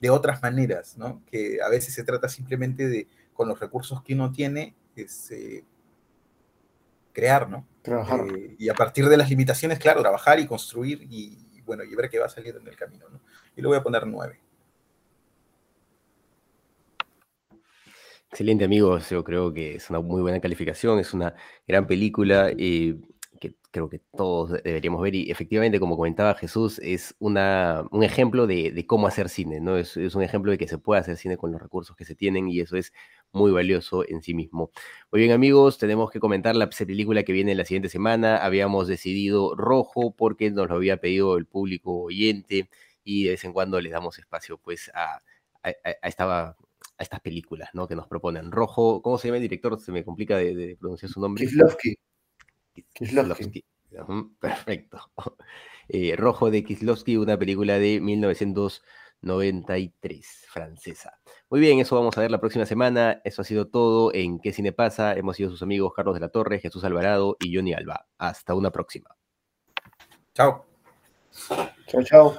de otras maneras, ¿no? Que a veces se trata simplemente de, con los recursos que uno tiene, es, eh, crear, ¿no? Trabajar. Eh, y a partir de las limitaciones, claro, trabajar y construir y, y, bueno, y ver qué va saliendo en el camino, ¿no? Y le voy a poner nueve. Excelente, amigos. Yo creo que es una muy buena calificación, es una gran película. Eh, creo que todos deberíamos ver. Y efectivamente, como comentaba Jesús, es una, un ejemplo de, de cómo hacer cine, ¿no? Es, un ejemplo de que se puede hacer cine con los recursos que se tienen y eso es muy valioso en sí mismo. Muy bien, amigos, tenemos que comentar la película que viene la siguiente semana. Habíamos decidido Rojo porque nos lo había pedido el público oyente y de vez en cuando les damos espacio, pues, a, a, a a estas películas, ¿no? Que nos proponen. Rojo, ¿cómo se llama el director? Se me complica de, pronunciar su nombre. Kislovsky. Kislovsky. Perfecto. Eh, Rojo de Kislovsky, una película de 1993, francesa. Muy bien, eso vamos a ver la próxima semana. Eso ha sido todo en ¿Qué cine pasa? Hemos sido sus amigos Carlos de la Torre, Jesús Alvarado y Johnny Alba. Hasta una próxima. Chao. Chao, chao.